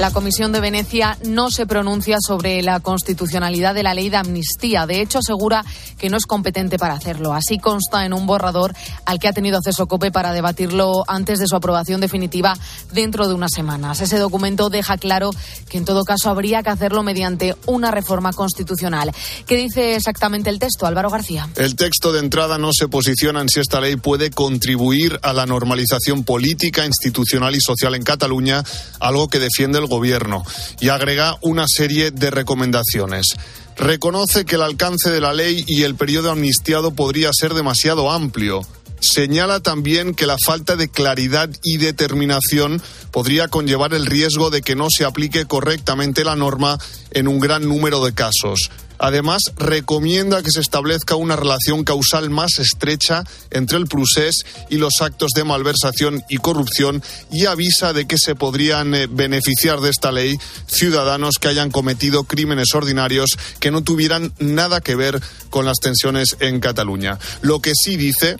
La Comisión de Venecia no se pronuncia sobre la constitucionalidad de la ley de amnistía. De hecho, asegura que no es competente para hacerlo. Así consta en un borrador al que ha tenido acceso COPE para debatirlo antes de su aprobación definitiva dentro de unas semanas. Ese documento deja claro que en todo caso habría que hacerlo mediante una reforma constitucional. ¿Qué dice exactamente el texto, Álvaro García? El texto de entrada no se posiciona en si esta ley puede contribuir a la normalización política, institucional y social en Cataluña, algo que defiende el Gobierno y agrega una serie de recomendaciones. Reconoce que el alcance de la ley y el periodo amnistiado podría ser demasiado amplio. Señala también que la falta de claridad y determinación podría conllevar el riesgo de que no se aplique correctamente la norma en un gran número de casos. Además, recomienda que se establezca una relación causal más estrecha entre el procés y los actos de malversación y corrupción y avisa de que se podrían eh, beneficiar de esta ley ciudadanos que hayan cometido crímenes ordinarios que no tuvieran nada que ver con las tensiones en Cataluña. Lo que sí dice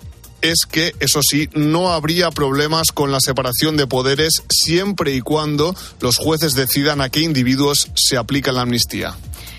es que, eso sí, no habría problemas con la separación de poderes siempre y cuando los jueces decidan a qué individuos se aplica la amnistía.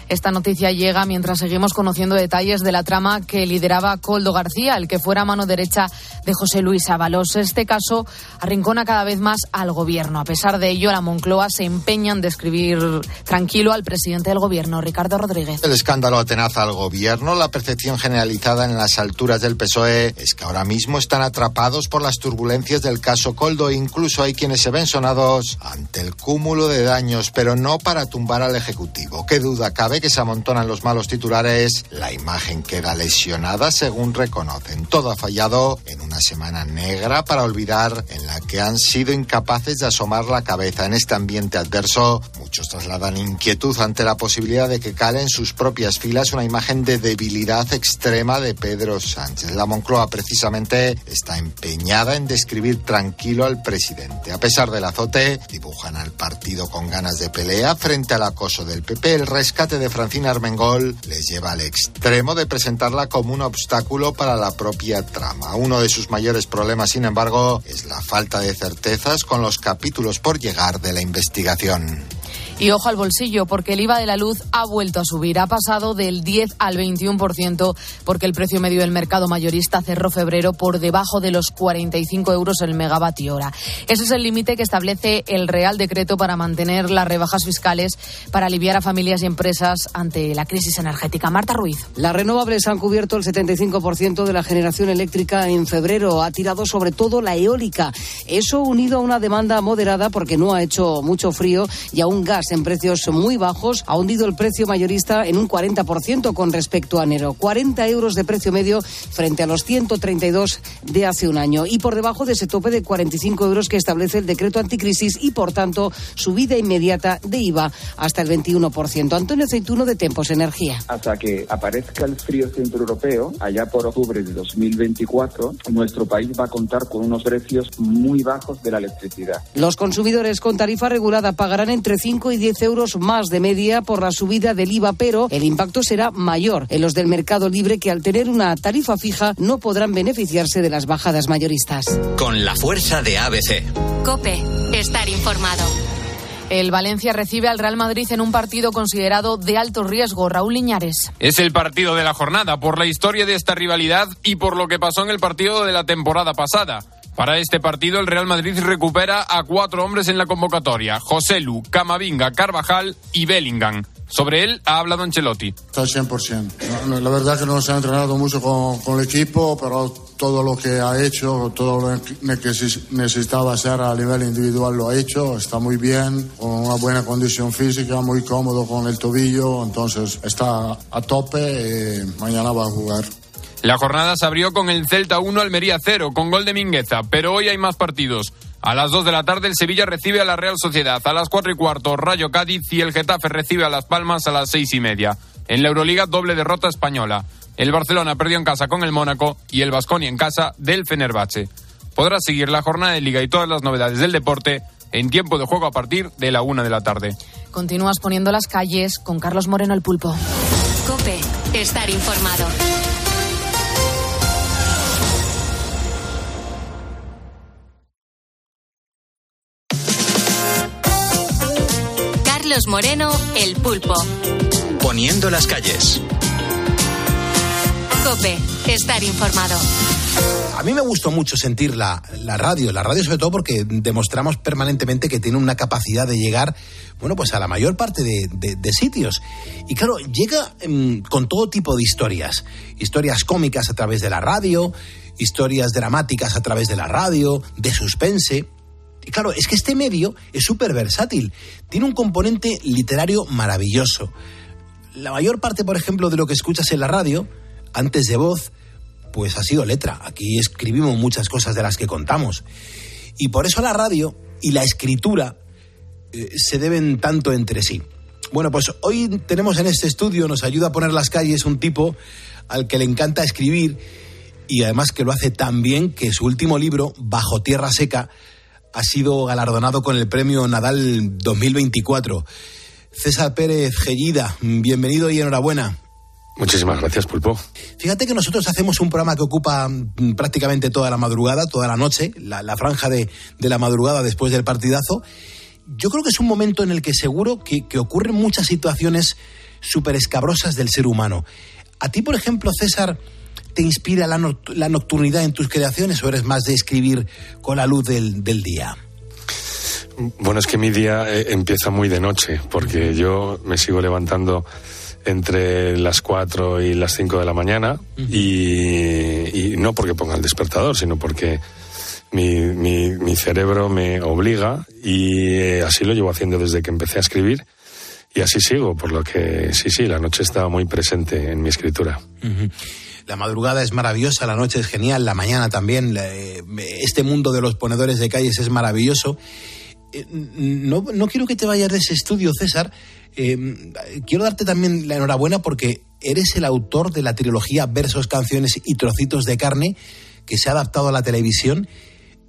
Esta noticia llega mientras seguimos conociendo detalles de la trama que lideraba Coldo García, el que fuera mano derecha de José Luis Ábalos. Este caso arrincona cada vez más al gobierno. A pesar de ello, la Moncloa se empeña en describir tranquilo al presidente del gobierno, Ricardo Rodríguez. El escándalo atenaza al gobierno. La percepción generalizada en las alturas del PSOE es que ahora mismo están atrapados por las turbulencias del caso Coldo. Incluso hay quienes se ven sonados ante el cúmulo de daños, pero no para tumbar al Ejecutivo. ¿Qué duda cabe? Que se amontonan los malos titulares, la imagen queda lesionada según reconocen. Todo ha fallado en una semana negra para olvidar en la que han sido incapaces de asomar la cabeza en este ambiente adverso. Muchos trasladan inquietud ante la posibilidad de que cale en sus propias filas una imagen de debilidad extrema de Pedro Sánchez. La Moncloa precisamente está empeñada en describir tranquilo al presidente. A pesar del azote, dibujan al partido con ganas de pelea frente al acoso del PP. El rescate de Francina Armengol les lleva al extremo de presentarla como un obstáculo para la propia trama. Uno de sus mayores problemas, sin embargo, es la falta de certezas con los capítulos por llegar de la investigación. Y ojo al bolsillo, porque el IVA de la luz ha vuelto a subir. Ha pasado del 10 al 21%, porque el precio medio del mercado mayorista cerró febrero por debajo de los 45 euros el megavatio hora. Ese es el límite que establece el Real Decreto para mantener las rebajas fiscales para aliviar a familias y empresas ante la crisis energética. Marta Ruiz. Las renovables han cubierto el 75% de la generación eléctrica en febrero. Ha tirado sobre todo la eólica. Eso unido a una demanda moderada porque no ha hecho mucho frío y a un gas en precios muy bajos ha hundido el precio mayorista en un 40% con respecto a enero. 40 euros de precio medio frente a los 132 de hace un año y por debajo de ese tope de 45 euros que establece el decreto anticrisis y por tanto subida inmediata de IVA hasta el 21%. Antonio Ceituno de Tempos Energía. Hasta que aparezca el frío centro europeo, allá por octubre de 2024, nuestro país va a contar con unos precios muy bajos de la electricidad. Los consumidores con tarifa regulada pagarán entre 5 y 10 euros más de media por la subida del IVA, pero el impacto será mayor en los del mercado libre que al tener una tarifa fija no podrán beneficiarse de las bajadas mayoristas. Con la fuerza de ABC. Cope, estar informado. El Valencia recibe al Real Madrid en un partido considerado de alto riesgo. Raúl Liñares. Es el partido de la jornada por la historia de esta rivalidad y por lo que pasó en el partido de la temporada pasada. Para este partido, el Real Madrid recupera a cuatro hombres en la convocatoria: José Lu, Camavinga, Carvajal y Bellingham. Sobre él ha hablado Ancelotti. Está al 100%. La verdad que no se ha entrenado mucho con, con, el equipo, pero todo lo que ha hecho, todo lo que necesitaba hacer a nivel individual lo ha hecho. Está muy bien, con una buena condición física, muy cómodo con el tobillo. Entonces está a tope y mañana va a jugar. La jornada se abrió con el Celta 1 Almería 0 con gol de Mingueza, pero hoy hay más partidos. A las 2 de la tarde el Sevilla recibe a la Real Sociedad, a las 4 y cuarto Rayo Cádiz y el Getafe recibe a Las Palmas a las 6 y media. En la Euroliga doble derrota española. El Barcelona perdió en casa con el Mónaco y el Vasconi en casa del Fenerbahce. Podrás seguir la jornada de liga y todas las novedades del deporte en tiempo de juego a partir de la 1 de la tarde. Continúas poniendo las calles con Carlos Moreno el Pulpo. Cope, estar informado. Carlos Moreno, El Pulpo. Poniendo las calles. Cope, estar informado. A mí me gustó mucho sentir la, la, radio, la radio sobre todo porque demostramos permanentemente que tiene una capacidad de llegar, bueno, pues a la mayor parte de, de, de sitios. Y claro, llega mmm, con todo tipo de historias. Historias cómicas a través de la radio, historias dramáticas a través de la radio, de suspense. Y claro, es que este medio es súper versátil. Tiene un componente literario maravilloso. La mayor parte, por ejemplo, de lo que escuchas en la radio, antes de voz, pues ha sido letra. Aquí escribimos muchas cosas de las que contamos. Y por eso la radio y la escritura eh, se deben tanto entre sí. Bueno, pues hoy tenemos en este estudio, nos ayuda a poner las calles un tipo al que le encanta escribir y además que lo hace tan bien que su último libro, Bajo Tierra Seca, ha sido galardonado con el premio Nadal 2024. César Pérez Gellida, bienvenido y enhorabuena. Muchísimas gracias, Pulpo. Fíjate que nosotros hacemos un programa que ocupa mm, prácticamente toda la madrugada, toda la noche, la, la franja de, de, la madrugada después del partidazo. Yo creo que es un momento en el que seguro que, que ocurren muchas situaciones súper escabrosas del ser humano. A ti, por ejemplo, César, ¿te inspira la, no, la, nocturnidad en tus creaciones o eres más de escribir con la luz del, del día? Bueno, es que mi día eh, empieza muy de noche, porque yo me sigo levantando entre las 4 y las 5 de la mañana uh -huh. y, y, no porque ponga el despertador, sino porque mi, mi, mi cerebro me obliga y eh, así lo llevo haciendo desde que empecé a escribir y así sigo, por lo que sí, sí, la noche está muy presente en mi escritura. Uh -huh. La madrugada es maravillosa, la noche es genial, la mañana también. Este mundo de los ponedores de calles es maravilloso. Eh, no, no quiero que te vayas de ese estudio, César. Eh, quiero darte también la enhorabuena porque eres el autor de la trilogía Versos, Canciones y Trocitos de Carne que se ha adaptado a la televisión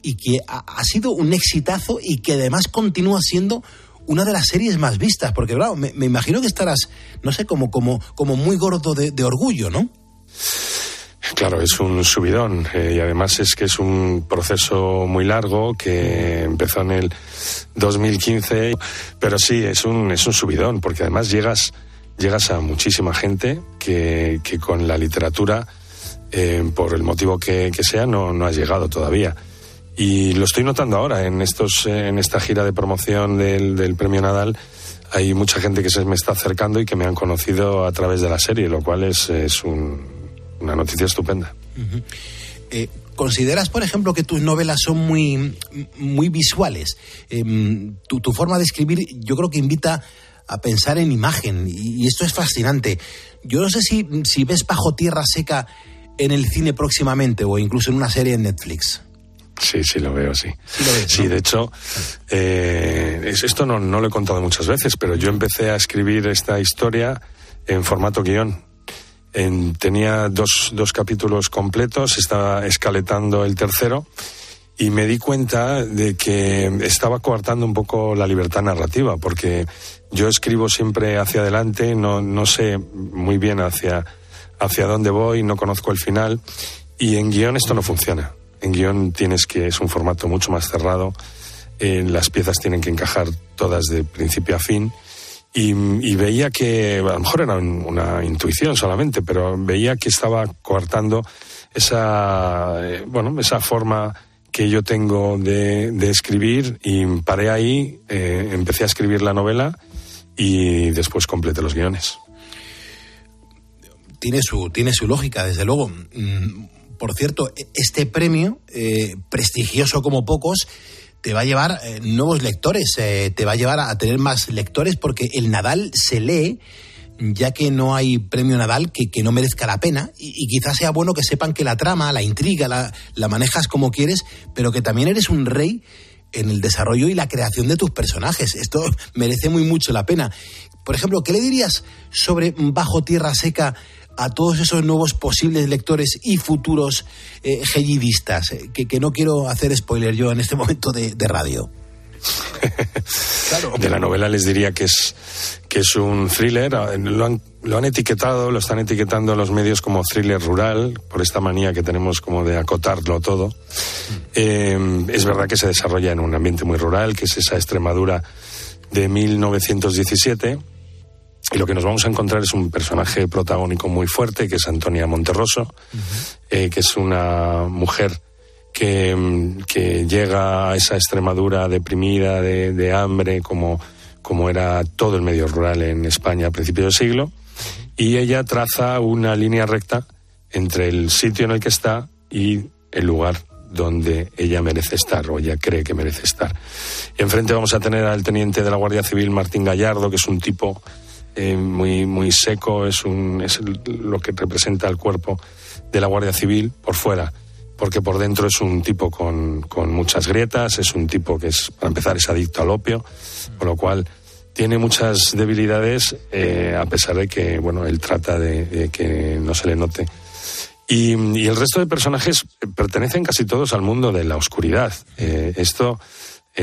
y que ha, sido un exitazo y que además continúa siendo una de las series más vistas. Porque, claro, me, imagino que estarás, no sé, como, como, como muy gordo de orgullo, ¿no? Claro, es un subidón eh, y además es que es un proceso muy largo que empezó en el 2015, pero sí, es un, es un subidón porque además llegas, llegas a muchísima gente que, que con la literatura, eh, por el motivo que, que sea, no, no ha llegado todavía. Y lo estoy notando ahora en, estos, en esta gira de promoción del, del Premio Nadal. Hay mucha gente que se me está acercando y que me han conocido a través de la serie, lo cual es, es un, una noticia estupenda. Uh -huh. eh, ¿Consideras, por ejemplo, que tus novelas son muy, muy visuales? Eh, tu, tu, forma de escribir yo creo que invita a pensar en imagen y, y, esto es fascinante. Yo no sé si, si ves Bajo Tierra Seca en el cine próximamente o incluso en una serie en Netflix. Sí, sí, lo veo, sí. Sí, lo ves, sí ¿no? de hecho, eh, esto no, no lo he contado muchas veces, pero yo empecé a escribir esta historia en formato guion en, tenía dos, dos capítulos completos, estaba escaletando el tercero y me di cuenta de que estaba coartando un poco la libertad narrativa, porque yo escribo siempre hacia adelante, no, no sé muy bien hacia, hacia dónde voy, no conozco el final, y en guion esto no funciona. En guion tienes que, es un formato mucho más cerrado, eh, las piezas tienen que encajar todas de principio a fin, y, veía que, a lo mejor era una intuición solamente, pero veía que estaba coartando esa, eh, bueno, esa forma que yo tengo de, escribir y paré ahí, eh, empecé a escribir la novela y después completé los guiones. Tiene su, tiene su lógica, desde luego. Por cierto, este premio, eh, prestigioso como pocos, te va a llevar eh, nuevos lectores, eh, te va a llevar a, tener más lectores porque el Nadal se lee ya que no hay premio Nadal que, no merezca la pena y, quizás sea bueno que sepan que la trama, la intriga, la manejas como quieres, pero que también eres un rey en el desarrollo y la creación de tus personajes. Esto merece muy mucho la pena. Por ejemplo, ¿qué le dirías sobre Bajo Tierra Seca a todos esos nuevos posibles lectores y futuros eh, gellidistas? Que, que, no quiero hacer spoiler yo en este momento de, de radio. claro. De la novela les diría que es, que es un thriller. Lo han, lo han etiquetado, lo están etiquetando los medios como thriller rural, por esta manía que tenemos como de acotarlo todo. Eh, es verdad que se desarrolla en un ambiente muy rural, que es esa Extremadura de 1917. Y lo que nos vamos a encontrar es un personaje protagónico muy fuerte, que es Antonia Monterroso, eh, que es una mujer que, mm, que, llega a esa Extremadura deprimida, de, de hambre, como, como era todo el medio rural en España a principios del siglo. Y ella traza una línea recta entre el sitio en el que está y el lugar donde ella merece estar o ella cree que merece estar. Enfrente vamos a tener al teniente de la Guardia Civil Martín Gallardo, que es un tipo eh, muy, muy seco, es, un, es lo que representa el cuerpo de la Guardia Civil por fuera, porque por dentro es un tipo con, con muchas grietas, es un tipo que es, para empezar, es adicto al opio, con lo cual tiene muchas debilidades, eh, a pesar de que, bueno, él trata de, que no se le note. Y, el resto de personajes pertenecen casi todos al mundo de la oscuridad. Eh, esto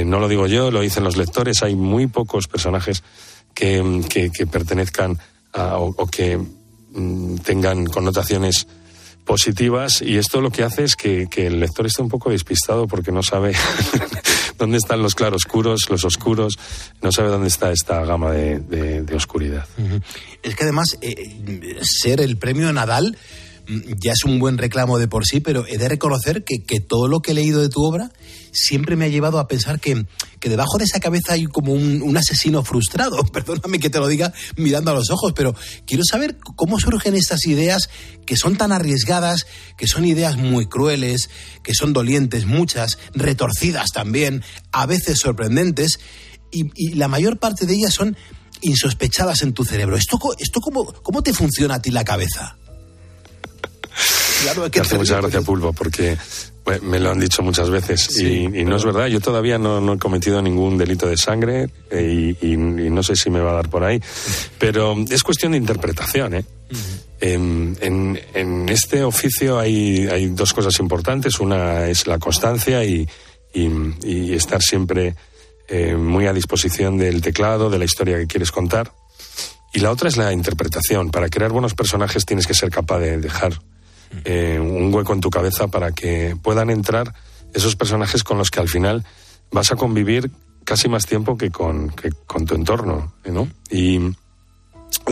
no lo digo yo, lo dicen los lectores. Hay muy pocos personajes que, que, pertenezcan a, o, que mm, tengan connotaciones positivas y esto lo que hace es que, el lector esté un poco despistado porque no sabe dónde están los claroscuros, los oscuros, no sabe dónde está esta gama de, oscuridad. Es que además eh, ser el premio Nadal ya es un buen reclamo de por sí, pero he de reconocer que, que, todo lo que he leído de tu obra siempre me ha llevado a pensar que, que debajo de esa cabeza hay como un, un, asesino frustrado. Perdóname que te lo diga mirando a los ojos, pero quiero saber cómo surgen estas ideas que son tan arriesgadas, que son ideas muy crueles, que son dolientes, muchas, retorcidas también, a veces sorprendentes, y, y la mayor parte de ellas son insospechadas en tu cerebro. ¿Esto, esto cómo, cómo te funciona a ti la cabeza? Claro, que hace mucha gracia Pulpo porque bueno, me lo han dicho muchas veces sí, y, y pero... no es verdad. Yo todavía no, no, he cometido ningún delito de sangre eh, y, y, y, no sé si me va a dar por ahí, pero es cuestión de interpretación. ¿eh? Uh -huh. en, en, en, este oficio hay, hay, dos cosas importantes. Una es la constancia y, estar siempre eh, muy a disposición del teclado, de la historia que quieres contar. Y la otra es la interpretación. Para crear buenos personajes tienes que ser capaz de dejar eh, un hueco en tu cabeza para que puedan entrar esos personajes con los que al final vas a convivir casi más tiempo que con, que con tu entorno, ¿no? Y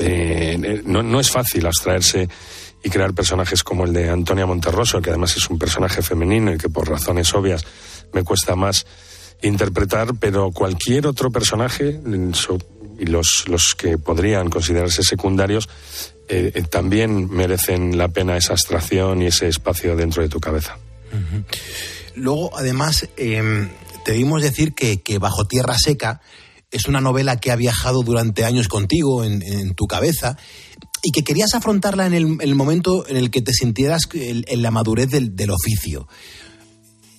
eh, no, no, es fácil abstraerse y crear personajes como el de Antonia Monterroso, que además es un personaje femenino y que por razones obvias me cuesta más interpretar, pero cualquier otro personaje, y los, los que podrían considerarse secundarios, eh, eh, también merecen la pena esa abstracción y ese espacio dentro de tu cabeza. Luego, además, eh, te vimos decir que, Bajo Tierra Seca es una novela que ha viajado durante años contigo en, tu cabeza y que querías afrontarla en el, momento en el que te sintieras en, la madurez del, del, oficio.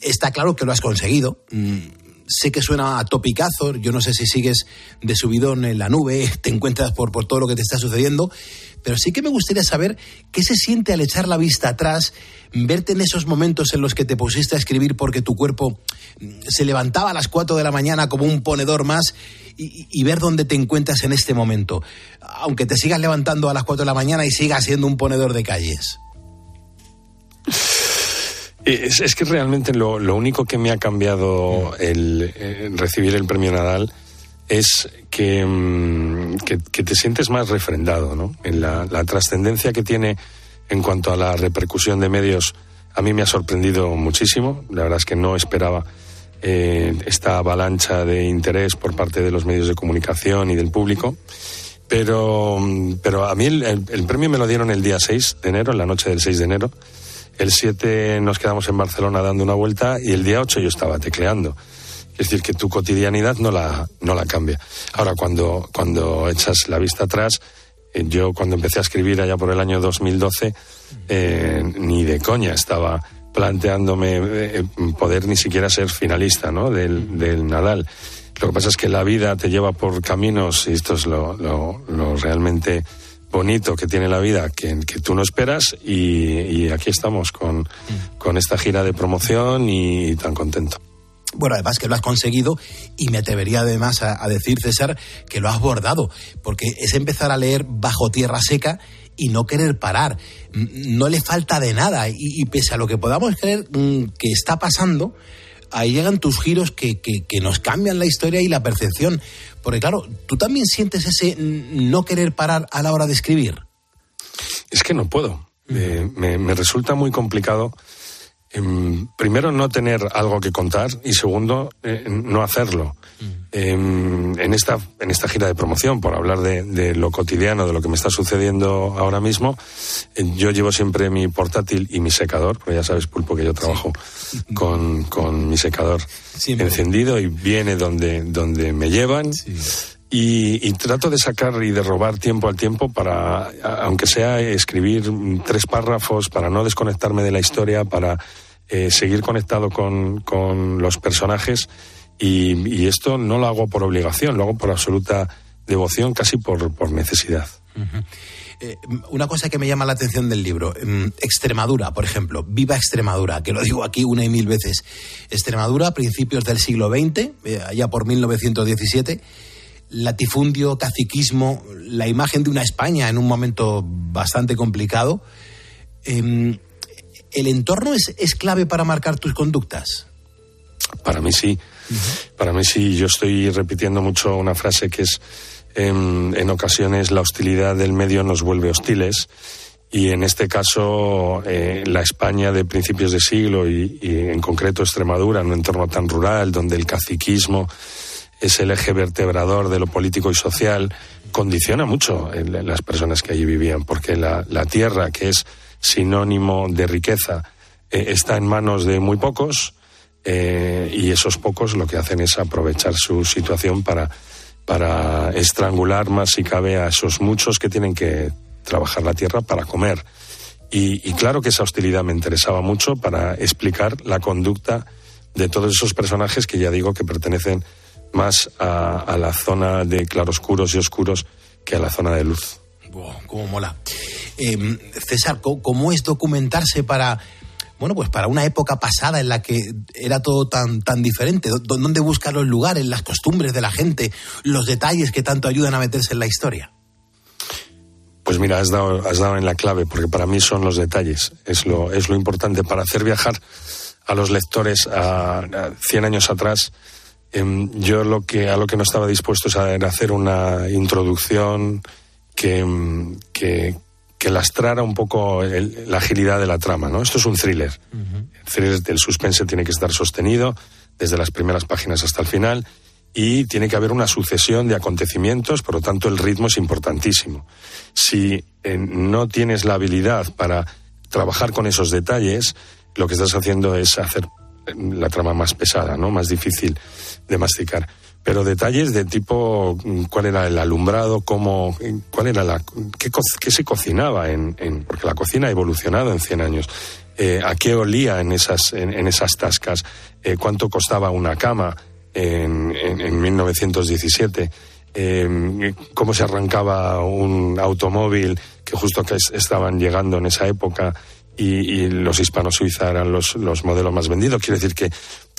Está claro que lo has conseguido. Mm, sé que suena a topicazo, yo no sé si sigues de subidón en la nube, te encuentras por, por todo lo que te está sucediendo, pero sí que me gustaría saber qué se siente al echar la vista atrás, verte en esos momentos en los que te pusiste a escribir porque tu cuerpo se levantaba a las 4 de la mañana como un ponedor más y, y ver dónde te encuentras en este momento, aunque te sigas levantando a las 4 de la mañana y sigas siendo un ponedor de calles. Es, es que realmente lo, único que me ha cambiado el, el recibir el premio Nadal es que, mm, que, te sientes más refrendado, ¿no? En la, trascendencia que tiene en cuanto a la repercusión de medios, a mí me ha sorprendido muchísimo. La verdad es que no esperaba eh, esta avalancha de interés por parte de los medios de comunicación y del público. Pero, pero a mí el, el, el premio me lo dieron el día 6 de enero, en la noche del 6 de enero. El 7 nos quedamos en Barcelona dando una vuelta y el día 8 yo estaba tecleando. Es decir, que tu cotidianidad no la, no la cambia. Ahora, cuando, cuando echas la vista atrás, eh, yo cuando empecé a escribir allá por el año 2012, eh, ni de coña estaba planteándome eh, poder ni siquiera ser finalista ¿no? del, del, Nadal. Lo que pasa es que la vida te lleva por caminos, y esto es lo, lo, lo realmente bonito que tiene la vida que, que tú no esperas y, aquí estamos con, con, esta gira de promoción y, tan contento. Bueno, además que lo has conseguido y me atrevería además a, decir, César, que lo has bordado, porque es empezar a leer bajo tierra seca y no querer parar. No le falta de nada y, pese a lo que podamos creer mm, que está pasando, ahí llegan tus giros que, que, nos cambian la historia y la percepción. Porque claro, tú también sientes ese no querer parar a la hora de escribir. Es que no puedo. Eh, me, me resulta muy complicado primero, no tener algo que contar y segundo, eh, no hacerlo. Em, en, esta, en esta gira de promoción, por hablar de, lo cotidiano, de lo que me está sucediendo ahora mismo, eh, yo llevo siempre mi portátil y mi secador, porque ya sabes, Pulpo, que yo trabajo con, con, mi secador encendido y viene donde, donde me llevan. Y, y, trato de sacar y de robar tiempo al tiempo para, aunque sea escribir tres párrafos, para no desconectarme de la historia, para eh, seguir conectado con, con los personajes y, esto no lo hago por obligación, lo hago por absoluta devoción, casi por, por necesidad. Eh, una cosa que me llama la atención del libro, em, Extremadura, por ejemplo, viva Extremadura, que lo digo aquí una y mil veces. Extremadura, principios del siglo XX, eh, allá por 1917, latifundio, caciquismo, la imagen de una España en un momento bastante complicado. Em, ¿el entorno es, es clave para marcar tus conductas? Para mí sí. Para mí sí. Yo estoy repitiendo mucho una frase que es en, en, ocasiones la hostilidad del medio nos vuelve hostiles y en este caso eh, la España de principios de siglo y, y, en concreto Extremadura, en un entorno tan rural donde el caciquismo es el eje vertebrador de lo político y social, condiciona mucho las personas que allí vivían, porque la, la tierra, que es sinónimo de riqueza, eh, está en manos de muy pocos eh, y esos pocos lo que hacen es aprovechar su situación para, para estrangular más si cabe a esos muchos que tienen que trabajar la tierra para comer. Y, claro que esa hostilidad me interesaba mucho para explicar la conducta de todos esos personajes que ya digo que pertenecen más a, a la zona de claroscuros y oscuros que a la zona de luz. Wow, cómo mola. Eh, César, ¿cómo es documentarse para, bueno, pues para una época pasada en la que era todo tan, tan diferente? ¿Dónde buscar los lugares, las costumbres de la gente, los detalles que tanto ayudan a meterse en la historia? Pues mira, has dado, has dado en la clave, porque para mí son los detalles, es lo, es lo importante para hacer viajar a los lectores a, a 100 años atrás. Eh, yo lo que, a lo que no estaba dispuesto es a hacer una introducción que, que, que lastrara un poco el, la agilidad de la trama, ¿no? Esto es un thriller. El thriller del suspense tiene que estar sostenido desde las primeras páginas hasta el final y tiene que haber una sucesión de acontecimientos, por lo tanto el ritmo es importantísimo. Si eh, no tienes la habilidad para trabajar con esos detalles, lo que estás haciendo es hacer eh, la trama más pesada, ¿no? Más difícil de masticar pero detalles de tipo mm, cuál era el alumbrado, cómo, cuál era la, qué, qué se cocinaba en, en, porque la cocina ha evolucionado en 100 años. Eh, a qué olía en esas, en, en esas tascas, eh, cuánto costaba una cama en, en, en 1917, eh, cómo se arrancaba un automóvil que justo que estaban llegando en esa época y, y los hispanos suiza eran los, los modelos más vendidos. Quiere decir que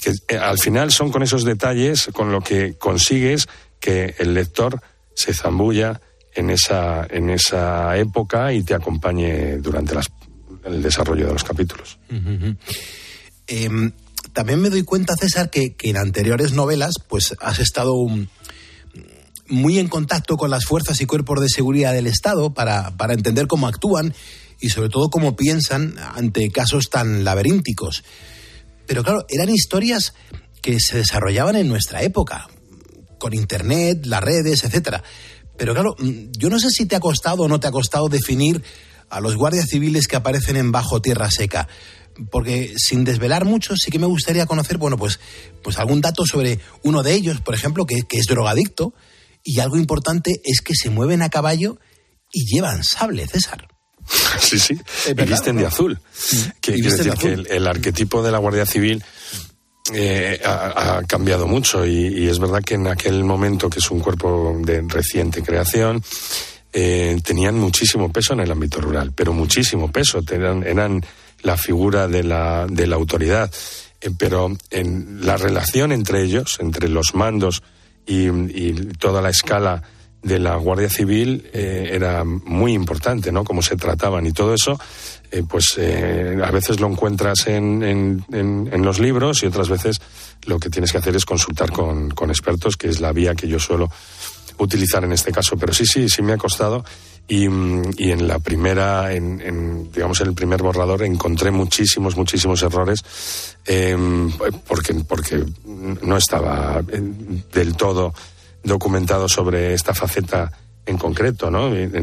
que eh, al final son con esos detalles con lo que consigues que el lector se zambulla en esa, en esa época y te acompañe durante el desarrollo de los capítulos. Eh, también me doy cuenta, César, que, en anteriores novelas pues has estado un, muy en contacto con las fuerzas y cuerpos de seguridad del Estado para, para entender cómo actúan y sobre todo cómo piensan ante casos tan laberínticos. Pero claro, eran historias que se desarrollaban en nuestra época, con Internet, las redes, etcétera. Pero claro, mm, yo no sé si te ha costado o no te ha costado definir a los guardias civiles que aparecen en Bajo Tierra Seca. Porque sin desvelar mucho, sí que me gustaría conocer, bueno, pues, pues algún dato sobre uno de ellos, por ejemplo, que, que es drogadicto. Y algo importante es que se mueven a caballo y llevan sable, César. Sí, sí, y visten de azul. Que, quiere decir azul. que el, el, arquetipo de la Guardia Civil eh, ha, ha, cambiado mucho y, y, es verdad que en aquel momento, que es un cuerpo de reciente creación, eh, tenían muchísimo peso en el ámbito rural, pero muchísimo peso, eran, eran la figura de la, de la autoridad. Eh, pero en la relación entre ellos, entre los mandos y, y toda la escala de la Guardia Civil eh, era muy importante, ¿no? Cómo se trataban y todo eso, eh, pues eh, a veces lo encuentras en, en, en, los libros y otras veces lo que tienes que hacer es consultar con, con expertos, que es la vía que yo suelo utilizar en este caso. Pero sí, sí, sí me ha costado. Y, y en la primera, en, en, digamos, en el primer borrador encontré muchísimos, muchísimos errores eh, porque, porque no estaba eh, del todo documentado sobre esta faceta en concreto, ¿no? En,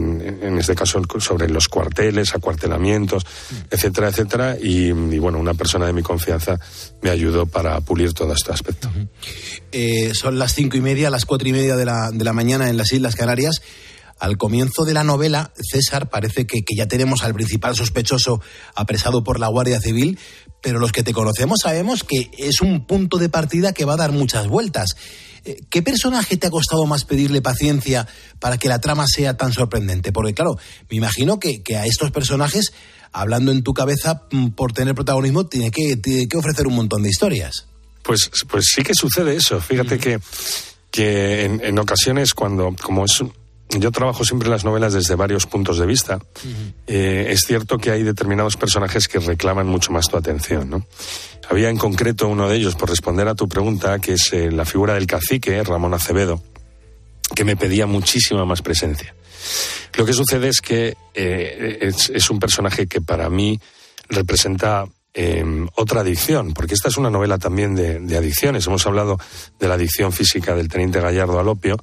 en, este caso sobre los cuarteles, acuartelamientos, etcétera, etcétera. Y, y, bueno, una persona de mi confianza me ayudó para pulir todo este aspecto. Uh -huh. eh, son las cinco y media, las cuatro y media de la, de la mañana en las Islas Canarias. Al comienzo de la novela, César, parece que, que, ya tenemos al principal sospechoso apresado por la Guardia Civil, pero los que te conocemos sabemos que es un punto de partida que va a dar muchas vueltas. Eh, ¿Qué personaje te ha costado más pedirle paciencia para que la trama sea tan sorprendente? Porque, claro, me imagino que, que a estos personajes, hablando en tu cabeza mm, por tener protagonismo, tiene que, tiene que ofrecer un montón de historias. Pues, pues sí que sucede eso. Fíjate mm. que, que en, en, ocasiones, cuando, como es yo trabajo siempre las novelas desde varios puntos de vista. Uh -huh. eh, es cierto que hay determinados personajes que reclaman mucho más tu atención, ¿no? Había en concreto uno de ellos, por responder a tu pregunta, que es eh, la figura del cacique, Ramón Acevedo, que me pedía muchísima más presencia. Lo que sucede es que eh, es, es, un personaje que para mí representa eh, otra adicción, porque esta es una novela también de, adicciones. Hemos hablado de la adicción física del teniente Gallardo al opio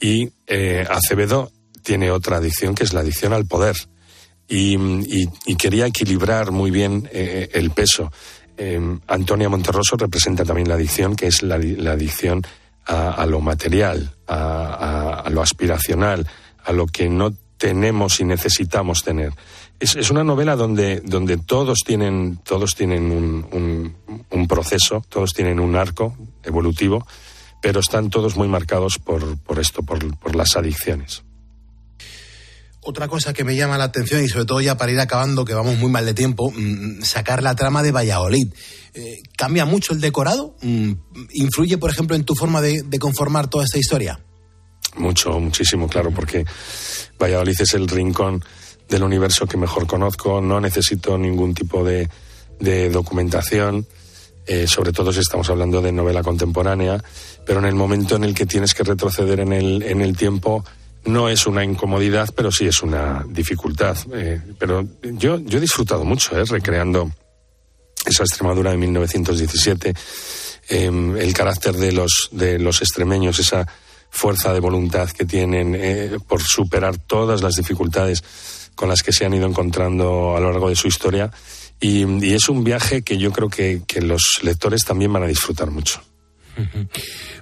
y eh, Acevedo tiene otra adicción que es la adicción al poder. Y, quería equilibrar muy bien eh, el peso. Eh, Antonia Monterroso representa también la adicción, que es la, adicción a, lo material, a lo aspiracional, a lo que no tenemos y necesitamos tener es, es, una novela donde, donde todos tienen, todos tienen un, un, un, proceso, todos tienen un arco evolutivo, pero están todos muy marcados por, por esto, por, por, las adicciones. Otra cosa que me llama la atención, y sobre todo ya para ir acabando, que vamos muy mal de tiempo, mmm, sacar la trama de Valladolid. Eh, ¿Cambia mucho el decorado? Mm, ¿Influye, por ejemplo, en tu forma de, de conformar toda esta historia? Mucho, muchísimo, claro, porque Valladolid es el rincón del universo que mejor conozco, no necesito ningún tipo de, de documentación, eh, sobre todo si estamos hablando de novela contemporánea, pero en el momento en el que tienes que retroceder en el, en el tiempo, no es una incomodidad, pero sí es una dificultad. Eh, pero yo, yo he disfrutado mucho, eh, recreando esa Extremadura de 1917, el carácter de los, de los extremeños, esa fuerza de voluntad que tienen eh, por superar todas las dificultades con las que se han ido encontrando a lo largo de su historia. Y, es un viaje que yo creo que, que, los lectores también van a disfrutar mucho.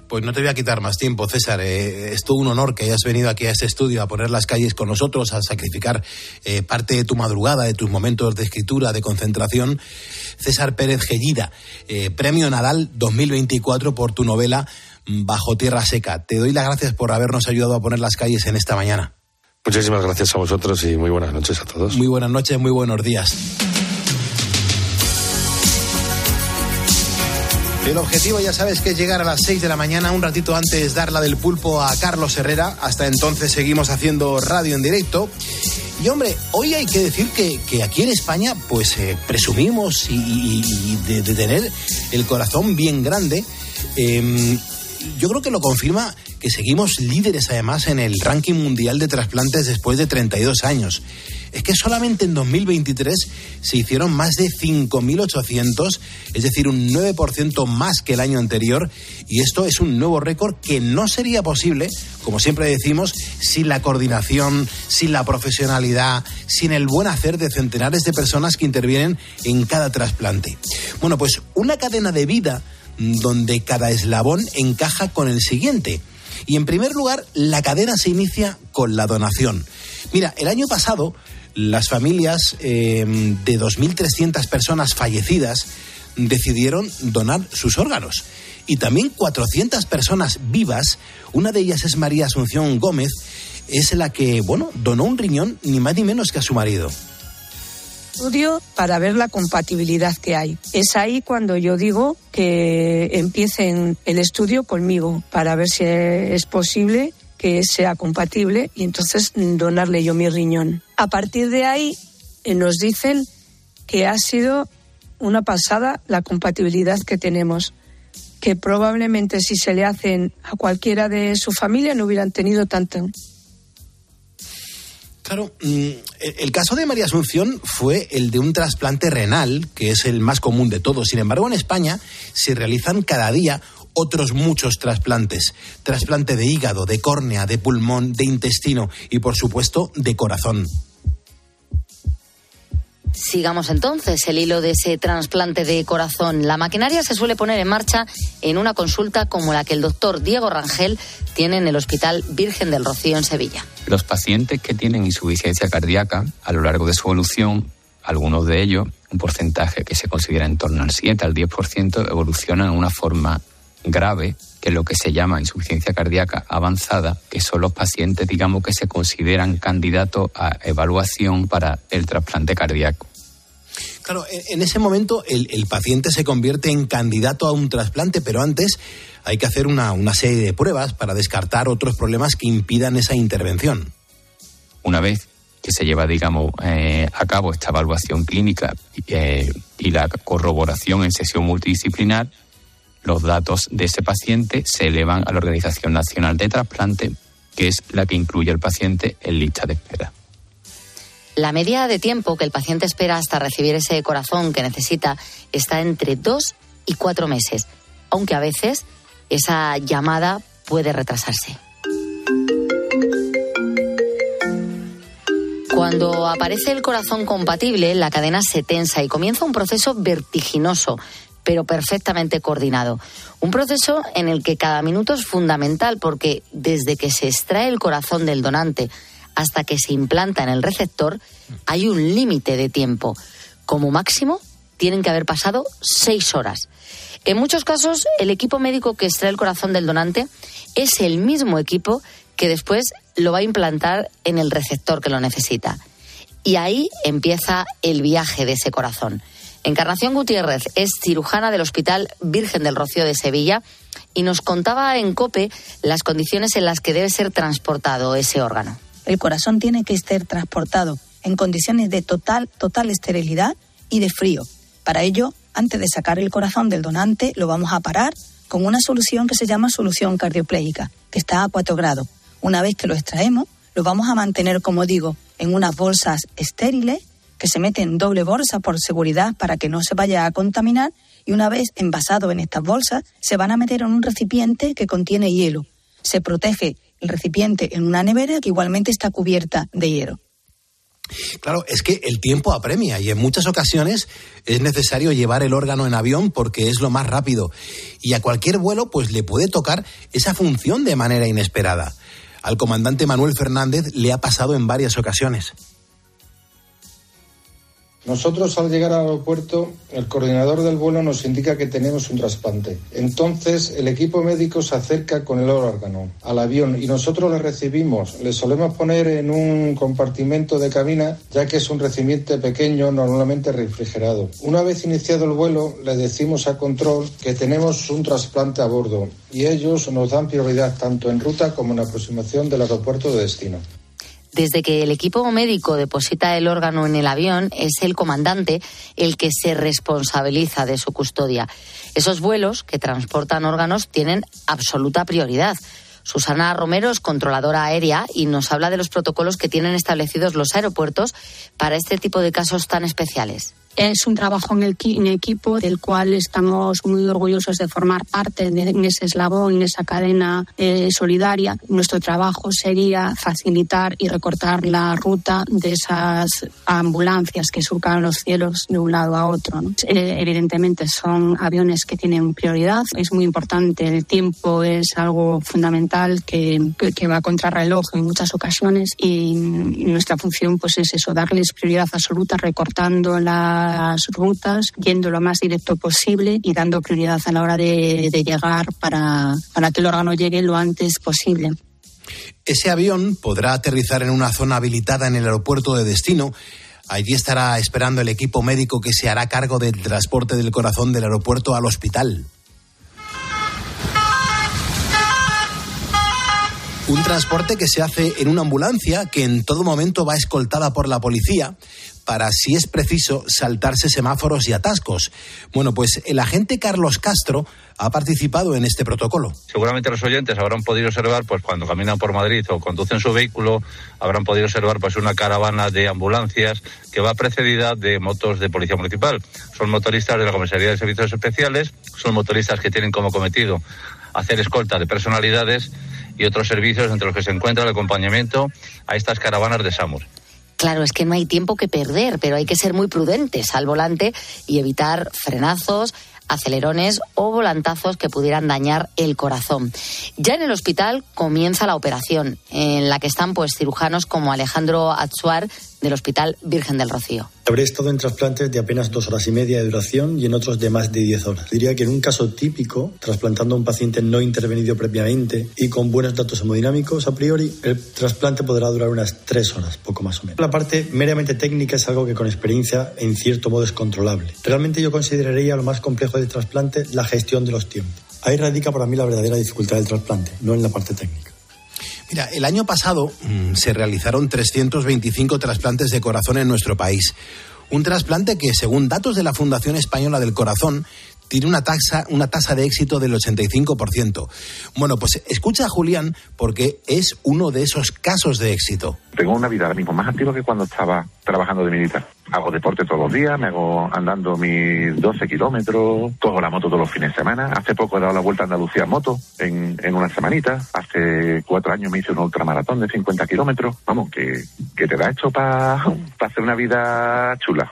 Pues no te voy a quitar más tiempo, César. Eh, es todo un honor que hayas venido aquí a este estudio a poner las calles con nosotros, a sacrificar eh, parte de tu madrugada, de tus momentos de escritura, de concentración. César Pérez Gellida, eh, Premio Nadal 2024 por tu novela Bajo Tierra Seca. Te doy las gracias por habernos ayudado a poner las calles en esta mañana. Muchísimas gracias a vosotros y muy buenas noches a todos. Muy buenas noches, muy buenos días. El objetivo, ya sabes, que es llegar a las 6 de la mañana, un ratito antes dar la del pulpo a Carlos Herrera. Hasta entonces seguimos haciendo radio en directo. Y hombre, hoy hay que decir que, que aquí en España, pues eh, presumimos y, y, y de, de, tener el corazón bien grande. Eh, yo creo que lo confirma que seguimos líderes además en el ranking mundial de trasplantes después de 32 años. Es que solamente en 2023 se hicieron más de 5.800, es decir, un 9% más que el año anterior, y esto es un nuevo récord que no sería posible, como siempre decimos, sin la coordinación, sin la profesionalidad, sin el buen hacer de centenares de personas que intervienen en cada trasplante. Bueno, pues una cadena de vida donde cada eslabón encaja con el siguiente. Y en primer lugar, la cadena se inicia con la donación. Mira, el año pasado, las familias eh, de 2.300 personas fallecidas decidieron donar sus órganos. Y también 400 personas vivas, una de ellas es María Asunción Gómez, es la que, bueno, donó un riñón ni más ni menos que a su marido estudio para ver la compatibilidad que hay. Es ahí cuando yo digo que empiecen el estudio conmigo para ver si es posible que sea compatible y entonces donarle yo mi riñón. A partir de ahí eh, nos dicen que ha sido una pasada la compatibilidad que tenemos, que probablemente si se le hacen a cualquiera de su familia no hubieran tenido tanto. Claro, mm, el caso de María Asunción fue el de un trasplante renal, que es el más común de todos. Sin embargo, en España se realizan cada día otros muchos trasplantes. Trasplante de hígado, de córnea, de pulmón, de intestino y, por supuesto, de corazón. Sigamos entonces el hilo de ese trasplante de corazón. La maquinaria se suele poner en marcha en una consulta como la que el doctor Diego Rangel tiene en el Hospital Virgen del Rocío en Sevilla. Los pacientes que tienen insuficiencia cardíaca a lo largo de su evolución, algunos de ellos, un porcentaje que se considera en torno al 7 al 10%, evolucionan en una forma grave que es lo que se llama insuficiencia cardíaca avanzada, que son los pacientes, digamos, que se consideran candidatos a evaluación para el trasplante cardíaco. Claro, en ese momento el, el, paciente se convierte en candidato a un trasplante, pero antes hay que hacer una, una serie de pruebas para descartar otros problemas que impidan esa intervención. Una vez que se lleva, digamos, eh, a cabo esta evaluación clínica eh, y la corroboración en sesión multidisciplinar, los datos de ese paciente se elevan a la Organización Nacional de Trasplante, que es la que incluye al paciente en lista de espera. La media de tiempo que el paciente espera hasta recibir ese corazón que necesita está entre dos y cuatro meses, aunque a veces esa llamada puede retrasarse. Cuando aparece el corazón compatible, la cadena se tensa y comienza un proceso vertiginoso pero perfectamente coordinado. Un proceso en el que cada minuto es fundamental porque desde que se extrae el corazón del donante hasta que se implanta en el receptor hay un límite de tiempo. Como máximo tienen que haber pasado seis horas. En muchos casos, el equipo médico que extrae el corazón del donante es el mismo equipo que después lo va a implantar en el receptor que lo necesita. Y ahí empieza el viaje de ese corazón. Encarnación Gutiérrez es cirujana del Hospital Virgen del Rocío de Sevilla y nos contaba en COPE las condiciones en las que debe ser transportado ese órgano. El corazón tiene que ser transportado en condiciones de total, total esterilidad y de frío. Para ello, antes de sacar el corazón del donante, lo vamos a parar con una solución que se llama solución cardioplégica, que está a 4 grados. Una vez que lo extraemos, lo vamos a mantener, como digo, en unas bolsas estériles que se mete en doble bolsa por seguridad para que no se vaya a contaminar y una vez envasado en estas bolsas se van a meter en un recipiente que contiene hielo. Se protege el recipiente en una nevera que igualmente está cubierta de hielo. Claro, es que el tiempo apremia y en muchas ocasiones es necesario llevar el órgano en avión porque es lo más rápido y a cualquier vuelo pues le puede tocar esa función de manera inesperada. Al comandante Manuel Fernández le ha pasado en varias ocasiones. Nosotros al llegar al aeropuerto, el coordinador del vuelo nos indica que tenemos un trasplante. Entonces el equipo médico se acerca con el órgano al avión y nosotros le recibimos. Le solemos poner en un compartimento de cabina, ya que es un recipiente pequeño, normalmente refrigerado. Una vez iniciado el vuelo, le decimos a control que tenemos un trasplante a bordo y ellos nos dan prioridad tanto en ruta como en aproximación del aeropuerto de destino. Desde que el equipo médico deposita el órgano en el avión, es el comandante el que se responsabiliza de su custodia. Esos vuelos que transportan órganos tienen absoluta prioridad. Susana Romero es controladora aérea y nos habla de los protocolos que tienen establecidos los aeropuertos para este tipo de casos tan especiales. Es un trabajo en, el, en equipo del cual estamos muy orgullosos de formar parte de en ese eslabón, en esa cadena eh, solidaria. Nuestro trabajo sería facilitar y recortar la ruta de esas ambulancias que surcan los cielos de un lado a otro. ¿no? Eh, evidentemente son aviones que tienen prioridad. Es muy importante. El tiempo es algo fundamental que, que, que va contra reloj en muchas ocasiones y, y nuestra función pues es eso, darles prioridad absoluta recortando la las rutas, yendo lo más directo posible y dando prioridad a la hora de, de llegar para, para que el órgano llegue lo antes posible. Ese avión podrá aterrizar en una zona habilitada en el aeropuerto de destino. Allí estará esperando el equipo médico que se hará cargo del transporte del corazón del aeropuerto al hospital. Un transporte que se hace en una ambulancia que en todo momento va escoltada por la policía para, si es preciso, saltarse semáforos y atascos. Bueno, pues el agente Carlos Castro ha participado en este protocolo. Seguramente los oyentes habrán podido observar, pues cuando caminan por Madrid o conducen su vehículo, habrán podido observar pues una caravana de ambulancias que va precedida de motos de policía municipal. Son motoristas de la Comisaría de Servicios Especiales, son motoristas que tienen como cometido hacer escolta de personalidades y otros servicios entre los que se encuentra el acompañamiento a estas caravanas de SAMUR. Claro, es que no hay tiempo que perder, pero hay que ser muy prudentes al volante y evitar frenazos, acelerones o volantazos que pudieran dañar el corazón. Ya en el hospital comienza la operación, en la que están pues cirujanos como Alejandro Atsuar del Hospital Virgen del Rocío. Habré estado en trasplantes de apenas dos horas y media de duración y en otros de más de diez horas. Diría que en un caso típico, trasplantando a un paciente no intervenido previamente y con buenos datos hemodinámicos, a priori, el trasplante podrá durar unas tres horas, poco más o menos. La parte meramente técnica es algo que con experiencia en cierto modo es controlable. Realmente yo consideraría lo más complejo del trasplante la gestión de los tiempos. Ahí radica para mí la verdadera dificultad del trasplante, no en la parte técnica. Mira, el año pasado mm, se realizaron 325 trasplantes de corazón en nuestro país. Un trasplante que, según datos de la Fundación Española del Corazón, tiene una tasa, una tasa de éxito del 85%. Bueno, pues escucha a Julián porque es uno de esos casos de éxito. Tengo una vida ahora mismo más activa que cuando estaba trabajando de militar. Hago deporte todos los días, me hago andando mis 12 kilómetros, cojo la moto todos los fines de semana. Hace poco he dado la vuelta a Andalucía en moto, en, en una semanita. Hace cuatro años me hice un ultramaratón de 50 kilómetros. Vamos, que, que te da hecho para hacer una vida chula.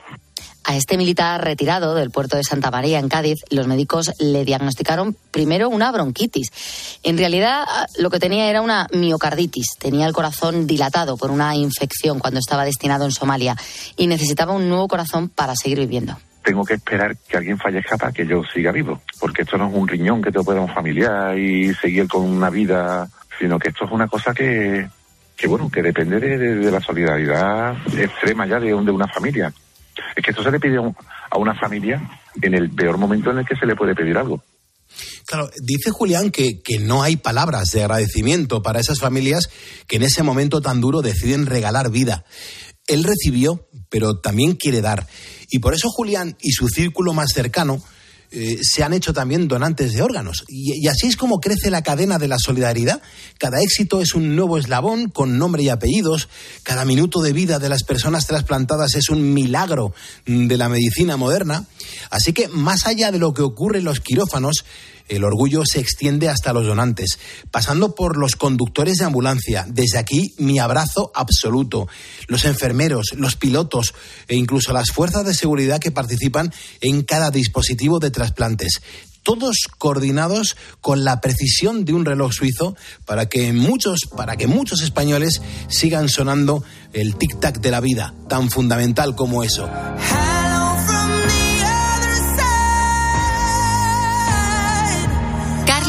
A este militar retirado del puerto de Santa María, en Cádiz, los médicos le diagnosticaron primero una bronquitis. En realidad, lo que tenía era una miocarditis. Tenía el corazón dilatado por una infección cuando estaba destinado en Somalia y necesitaba un nuevo corazón para seguir viviendo tengo que esperar que alguien fallezca para que yo siga vivo. Porque esto no es un riñón que te pueda un familiar y seguir con una vida, sino que esto es una cosa que, que bueno, que depende de, de, de la solidaridad extrema ya de, de una familia. Es que esto se le pide a una familia en el peor momento en el que se le puede pedir algo. Claro, dice Julián que, que, no hay palabras de agradecimiento para esas familias que en ese momento tan duro deciden regalar vida. Él recibió, pero también quiere dar. Y por eso Julián y su círculo más cercano eh, se han hecho también donantes de órganos. Y, y, así es como crece la cadena de la solidaridad. Cada éxito es un nuevo eslabón con nombre y apellidos. Cada minuto de vida de las personas trasplantadas es un milagro de la medicina moderna. Así que más allá de lo que ocurre en los quirófanos, el orgullo se extiende hasta los donantes, pasando por los conductores de ambulancia. Desde aquí, mi abrazo absoluto. Los enfermeros, los pilotos e incluso las fuerzas de seguridad que participan en cada dispositivo de trasplantes todos coordinados con la precisión de un reloj suizo para que muchos, para que muchos españoles sigan sonando el tic tac de la vida, tan fundamental como eso.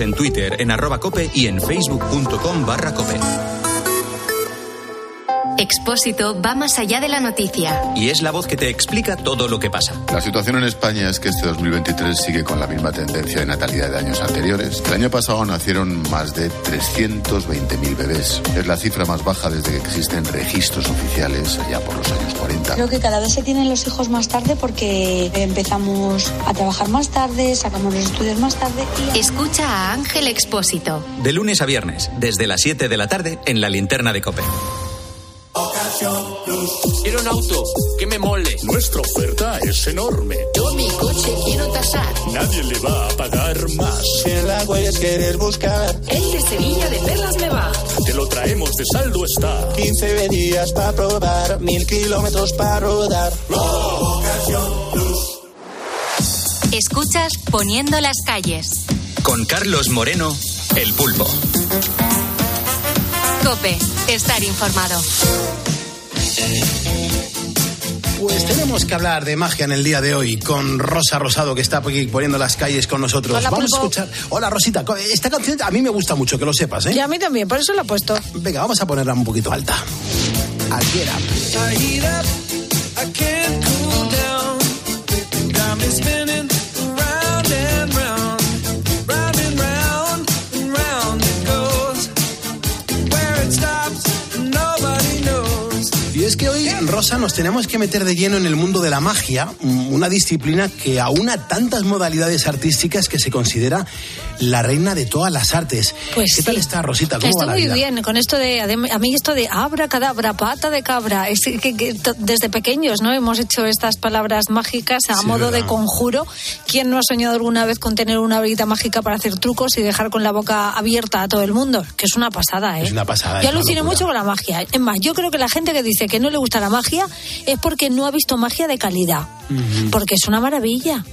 En Twitter en arroba cope y en facebook.com barra cope. Expósito va más allá de la noticia. Y es la voz que te explica todo lo que pasa. La situación en España es que este 2023 sigue con la misma tendencia de natalidad de años anteriores. El año pasado nacieron más de 320.000 bebés. Es la cifra más baja desde que existen registros oficiales allá por los años 40. Creo que cada vez se tienen los hijos más tarde porque empezamos a trabajar más tarde, sacamos los estudios más tarde. Y... Escucha a Ángel Expósito. De lunes a viernes, desde las 7 de la tarde, en la linterna de cope. Quiero un auto que me mole. Nuestra oferta es enorme. Yo mi coche quiero tasar. Nadie le va a pagar más. Si la puedes querer buscar. El de Sevilla de Perlas me va. Te lo traemos de saldo está. 15 días para probar, mil kilómetros para rodar. Escuchas Poniendo las calles. Con Carlos Moreno, el pulpo. Cope, estar informado. Pues tenemos que hablar de magia en el día de hoy con Rosa Rosado, que está aquí poniendo las calles con nosotros. Hola, vamos Pulpo. a escuchar. Hola, Rosita. Esta canción a mí me gusta mucho, que lo sepas, ¿eh? Y a mí también, por eso la he puesto. Venga, vamos a ponerla un poquito alta. Aquí era. Es que hoy, Rosa, nos tenemos que meter de lleno en el mundo de la magia, mm, una disciplina que aúna tantas modalidades artísticas que se considera la reina de todas las artes. Pues ¿Qué tal está, Rosita? ¿Cómo Estoy va la muy vida? bien con esto de, a mí esto de abra cadabra, pata de cabra, es que, desde pequeños no hemos hecho estas palabras mágicas a Sí, modo de conjuro. ¿Quién no ha soñado alguna vez con tener una varita mágica para hacer trucos y dejar con la boca abierta a todo el mundo? Que es una pasada, ¿eh? Es una pasada, Yo locura. mucho con la magia. Es más, yo creo que la gente que dice que no le gusta la magia es porque no ha visto magia de calidad. Porque es una maravilla.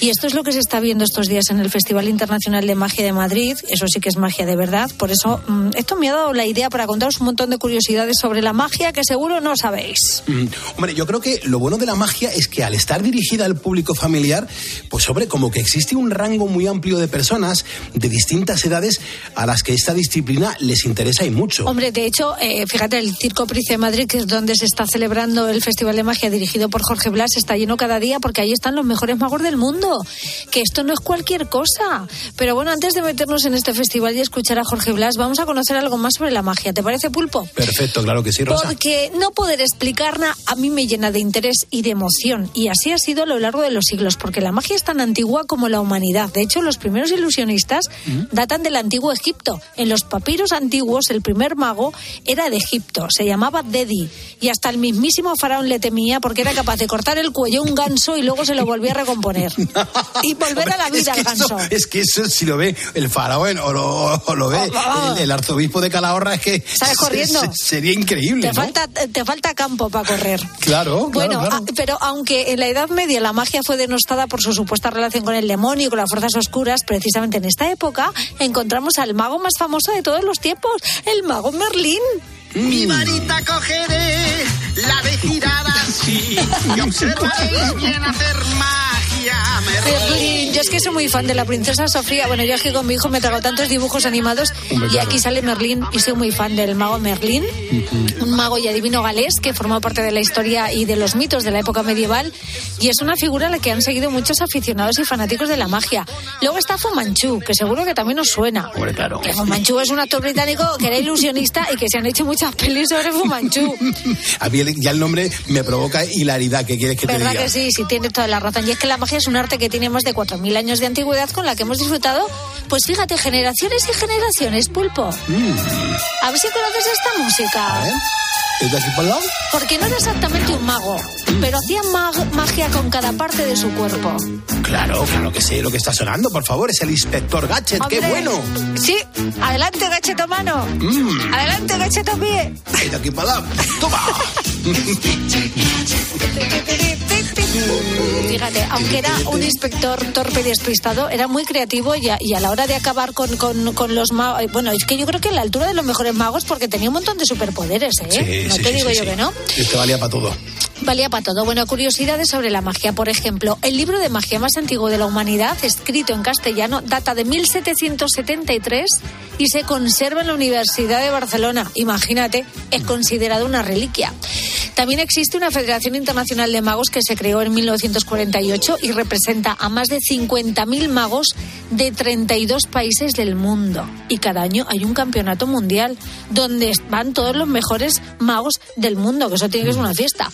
Y esto es lo que se está viendo estos días en el Festival Internacional de Magia de Madrid. Eso sí que es magia de verdad. Por eso, mm, esto me ha dado la idea para contaros un montón de curiosidades sobre la magia que seguro no sabéis. Mm, Hombre, yo creo que lo bueno de la magia es que al estar dirigida al público familiar, pues sobre como que existe un rango muy amplio de personas de distintas edades a las que esta disciplina les interesa y mucho. Hombre, de hecho, eh, fíjate, el Circo Price de Madrid, que es donde se está celebrando el Festival de Magia dirigido por Jorge Blas, está lleno cada día porque ahí están los mejores magos del mundo. Que esto no es cualquier cosa. Pero bueno, antes de meternos en este festival y escuchar a Jorge Blas, vamos a conocer algo más sobre la magia. ¿Te parece, Pulpo? Perfecto, claro que sí, Rosa. Porque no poder explicarla a mí me llena de interés y de emoción. Y así ha sido a lo largo de los siglos, porque la magia es tan antigua como la humanidad. De hecho, los primeros ilusionistas datan del antiguo Egipto. En los papiros antiguos, el primer mago era de Egipto. Se llamaba Dedi. Y hasta el mismísimo faraón le temía porque era capaz de cortar el cuello a un ganso y luego se lo volvía a recomponer. y volver a la vida al ganso. eso, es que eso, si lo ve el faraón o lo, o lo ve el, el arzobispo de Calahorra, es que Sale corriendo. se- se- sería increíble. Te, ¿no? falta, te falta campo para correr. Claro, claro, Bueno, claro. a- pero aunque en la Edad Media la magia fue denostada por su supuesta relación con el demonio y con las fuerzas oscuras, precisamente en esta época encontramos al mago más famoso de todos los tiempos, el mago Merlín. Mi varita cogeré, la de girar así, y observaréis bien hacer magia. Merlín, yo es que soy muy fan de la princesa Sofía. Bueno, yo es que con mi hijo me trago tantos dibujos animados Hombre, y claro. aquí sale Merlín y soy muy fan del mago Merlín. un mago y adivino galés que formó parte de la historia y de los mitos de la época medieval y es una figura a la que han seguido muchos aficionados y fanáticos de la magia. Luego está Fu Manchu, que seguro que también os suena. Hombre, claro. Que Fu Manchu es un actor británico que era ilusionista y que se han hecho muchas pelis sobre Fu Manchu. A mí ya el nombre me provoca hilaridad. ¿Qué quieres que te ¿Verdad diga? que sí? Sí, tienes toda la razón. Y es que la magia es un arte que tiene más de 4.000 años de antigüedad con la que hemos disfrutado, pues fíjate, generaciones y generaciones, pulpo. A ver si conoces esta música. ¿Es de aquí para lado? Porque no era exactamente un mago, pero hacía mag- magia con cada parte de su cuerpo. Claro, claro que sé lo que está sonando, por favor. Es el inspector Gadget. ¡Qué Hombre, bueno! Sí, adelante, gacheto mano. Mm. Adelante, gacheto pie. Es de aquí para lado. ¡Toma! Fíjate, aunque era un inspector torpe y despistado, era muy creativo y a, y a la hora de acabar con, con- con los magos. Bueno, es que yo creo que a la altura de los mejores magos porque tenía un montón de superpoderes, ¿eh? Sí, no sí, te sí, digo yo que no. Este valía para todo. Valía para todo. Bueno, curiosidades sobre la magia. Por ejemplo, el libro de magia más antiguo de la humanidad, escrito en castellano, data de 1773 y se conserva en la Universidad de Barcelona. Imagínate, es considerado una reliquia. También existe una Federación Internacional de Magos que se creó en 1948 y representa a más de 50.000 magos de 32 países del mundo. Y cada año hay un campeonato mundial donde van todos los mejores magos del mundo, que eso tiene que ser una fiesta.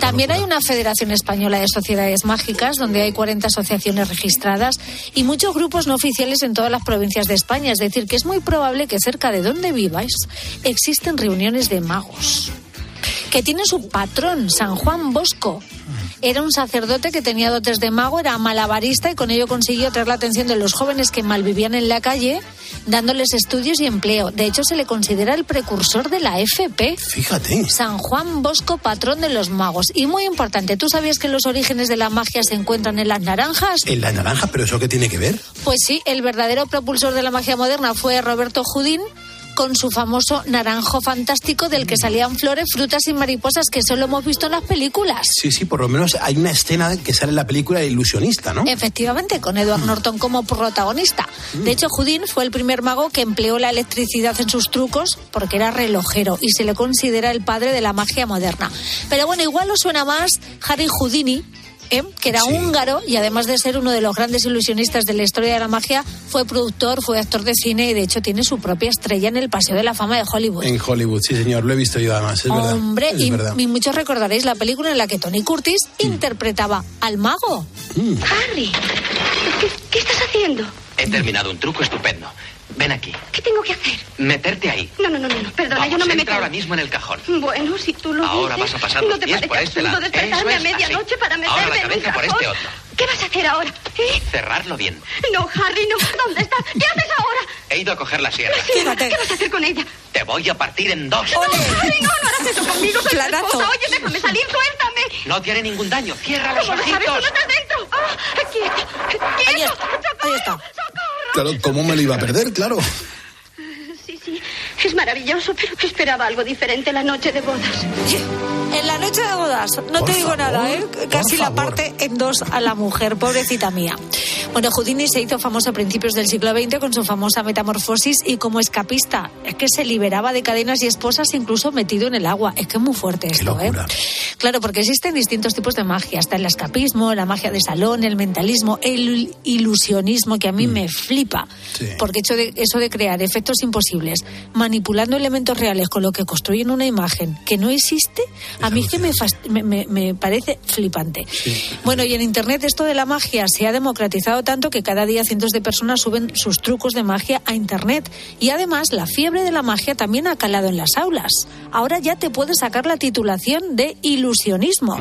También hay una Federación Española de Sociedades Mágicas donde hay 40 asociaciones registradas y muchos grupos no oficiales en todas las provincias de España. Es decir, que es muy probable que cerca de donde viváis existen reuniones de magos que tiene su patrón, San Juan Bosco. Era un sacerdote que tenía dotes de mago, era malabarista y con ello consiguió atraer la atención de los jóvenes que malvivían en la calle, dándoles estudios y empleo. De hecho, se le considera el precursor de la FP. Fíjate. San Juan Bosco, patrón de los magos. Y muy importante, ¿tú sabías que los orígenes de la magia se encuentran en las naranjas? En la naranja, pero ¿eso qué tiene que ver? Pues sí, el verdadero propulsor de la magia moderna fue Roberto Judín con su famoso naranjo fantástico del que salían flores, frutas y mariposas que solo hemos visto en las películas. Sí, sí, por lo menos hay una escena que sale en la película El Ilusionista, ¿no? Efectivamente, con Edward Norton como protagonista. De hecho, Houdin fue el primer mago que empleó la electricidad en sus trucos porque era relojero y se le considera el padre de la magia moderna. Pero bueno, igual os suena más Harry Houdini. ¿Eh? que era húngaro y además de ser uno de los grandes ilusionistas de la historia de la magia, fue productor, fue actor de cine y de hecho tiene su propia estrella en el Paseo de la Fama de Hollywood. En Hollywood, sí, señor, lo he visto yo además, es verdad. Hombre, y, muchos recordaréis la película en la que Tony Curtis interpretaba al mago. Harry, ¿qué, qué estás haciendo? He terminado un truco estupendo. Ven aquí. ¿Qué tengo que hacer? Meterte ahí. No, no, no, no, no, perdona, Vamos, yo no me meto. ahora mismo en el cajón. Bueno, si tú lo Ahora dices, vas a pasar no los pies parece por este lado. despertarme es, a medianoche para meterme Ahora la en un cabeza por cajón? este otro. ¿Qué vas a hacer ahora? ¿Eh? Cerrarlo bien. No, Harry, no. ¿Dónde estás? ¿Qué haces ahora? He ido a coger la sierra. ¿Qué vas a hacer con ella? Te voy a partir en dos. No, Harry, no, no hagas eso conmigo. Soy tu esposa. Oye, déjame salir, suéltame. No te haré ningún daño. Cierra los ¿Cómo lo sabes? ojitos. ¿No estás dentro? Ah, quieto, quieto. Ahí está. Claro, ¿cómo me lo iba a perder? Claro. Sí, sí, es maravilloso, pero que esperaba algo diferente la noche de bodas. En la noche de bodas, no Por te digo favor, nada, ¿eh? Casi la favor. parte en dos a la mujer, pobrecita mía. Bueno, Houdini se hizo famoso a principios del siglo XX con su famosa metamorfosis y como escapista. Es que se liberaba de cadenas y esposas incluso metido en el agua. Es que es muy fuerte esto, ¿eh? Claro, porque existen distintos tipos de magia. Está el escapismo, la magia de salón, el mentalismo, el ilusionismo, que a Mm. mí me flipa. Porque hecho de, eso de crear efectos imposibles, manipulando elementos reales con lo que construyen una imagen que no existe, a mí es que me, me, parece flipante. Bueno, y en Internet esto de la magia se ha democratizado tanto que cada día cientos de personas suben sus trucos de magia a Internet. Y además la fiebre de la magia también ha calado en las aulas. Ahora ya te puedes sacar la titulación de ilusionismo.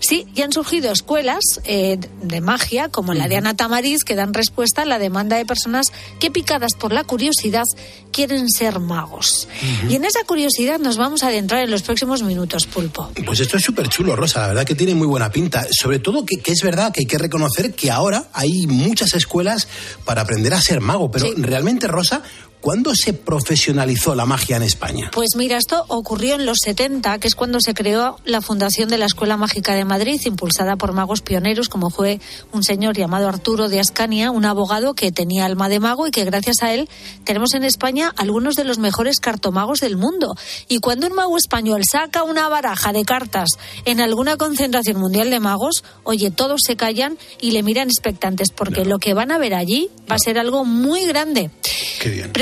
Sí, y han surgido escuelas eh, de magia, como la de Ana Tamariz, que dan respuesta a la demanda de personas que, picadas por la curiosidad, quieren ser magos. Y en esa curiosidad nos vamos a adentrar en los próximos minutos, Pulpo. Pues esto es súper chulo, Rosa. La verdad que tiene muy buena pinta. Sobre todo que, que es verdad que hay que reconocer que ahora hay muchas escuelas para aprender a ser mago. Pero realmente, Rosa, ¿cuándo se profesionalizó la magia en España? Pues mira, esto ocurrió en los 70, que es cuando se creó la fundación de la Escuela Mágica de Madrid, impulsada por magos pioneros, como fue un señor llamado Arturo de Ascania, un abogado que tenía alma de mago y que gracias a él tenemos en España algunos de los mejores cartomagos del mundo. Y cuando un mago español saca una baraja de cartas en alguna concentración mundial de magos, oye, todos se callan y le miran expectantes, porque lo que van a ver allí va a ser algo muy grande.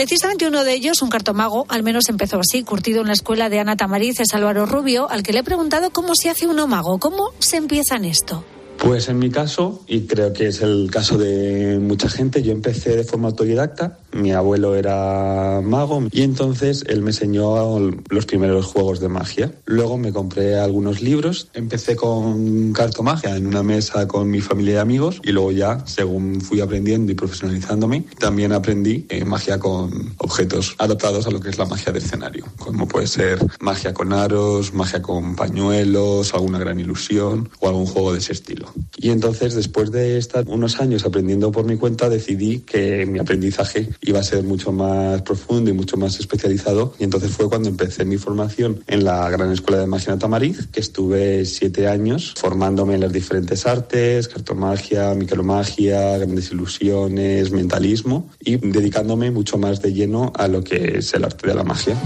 Precisamente uno de ellos, un cartomago, al menos empezó así, curtido en la escuela de Ana Tamariz, es Álvaro Rubio, al que le he preguntado cómo se hace uno mago, cómo se empieza en esto. Pues en mi caso, y creo que es el caso de mucha gente, yo empecé de forma autodidacta Mi abuelo era mago y entonces él me enseñó los primeros juegos de magia. Luego me compré algunos libros. Empecé con cartomagia en una mesa con mi familia y amigos y luego ya, según fui aprendiendo y profesionalizándome, también aprendí eh, magia con objetos adaptados a lo que es la magia de escenario, como puede ser magia con aros, magia con pañuelos, alguna gran ilusión o algún juego de ese estilo. Y entonces, después de estar unos años aprendiendo por mi cuenta, decidí que mi aprendizaje iba a ser mucho más profundo y mucho más especializado. Y entonces fue cuando empecé mi formación en la Gran Escuela de Magia en Tamariz, que estuve siete años formándome en las diferentes artes, cartomagia, micromagia, grandes ilusiones, mentalismo, y dedicándome mucho más de lleno a lo que es el arte de la magia.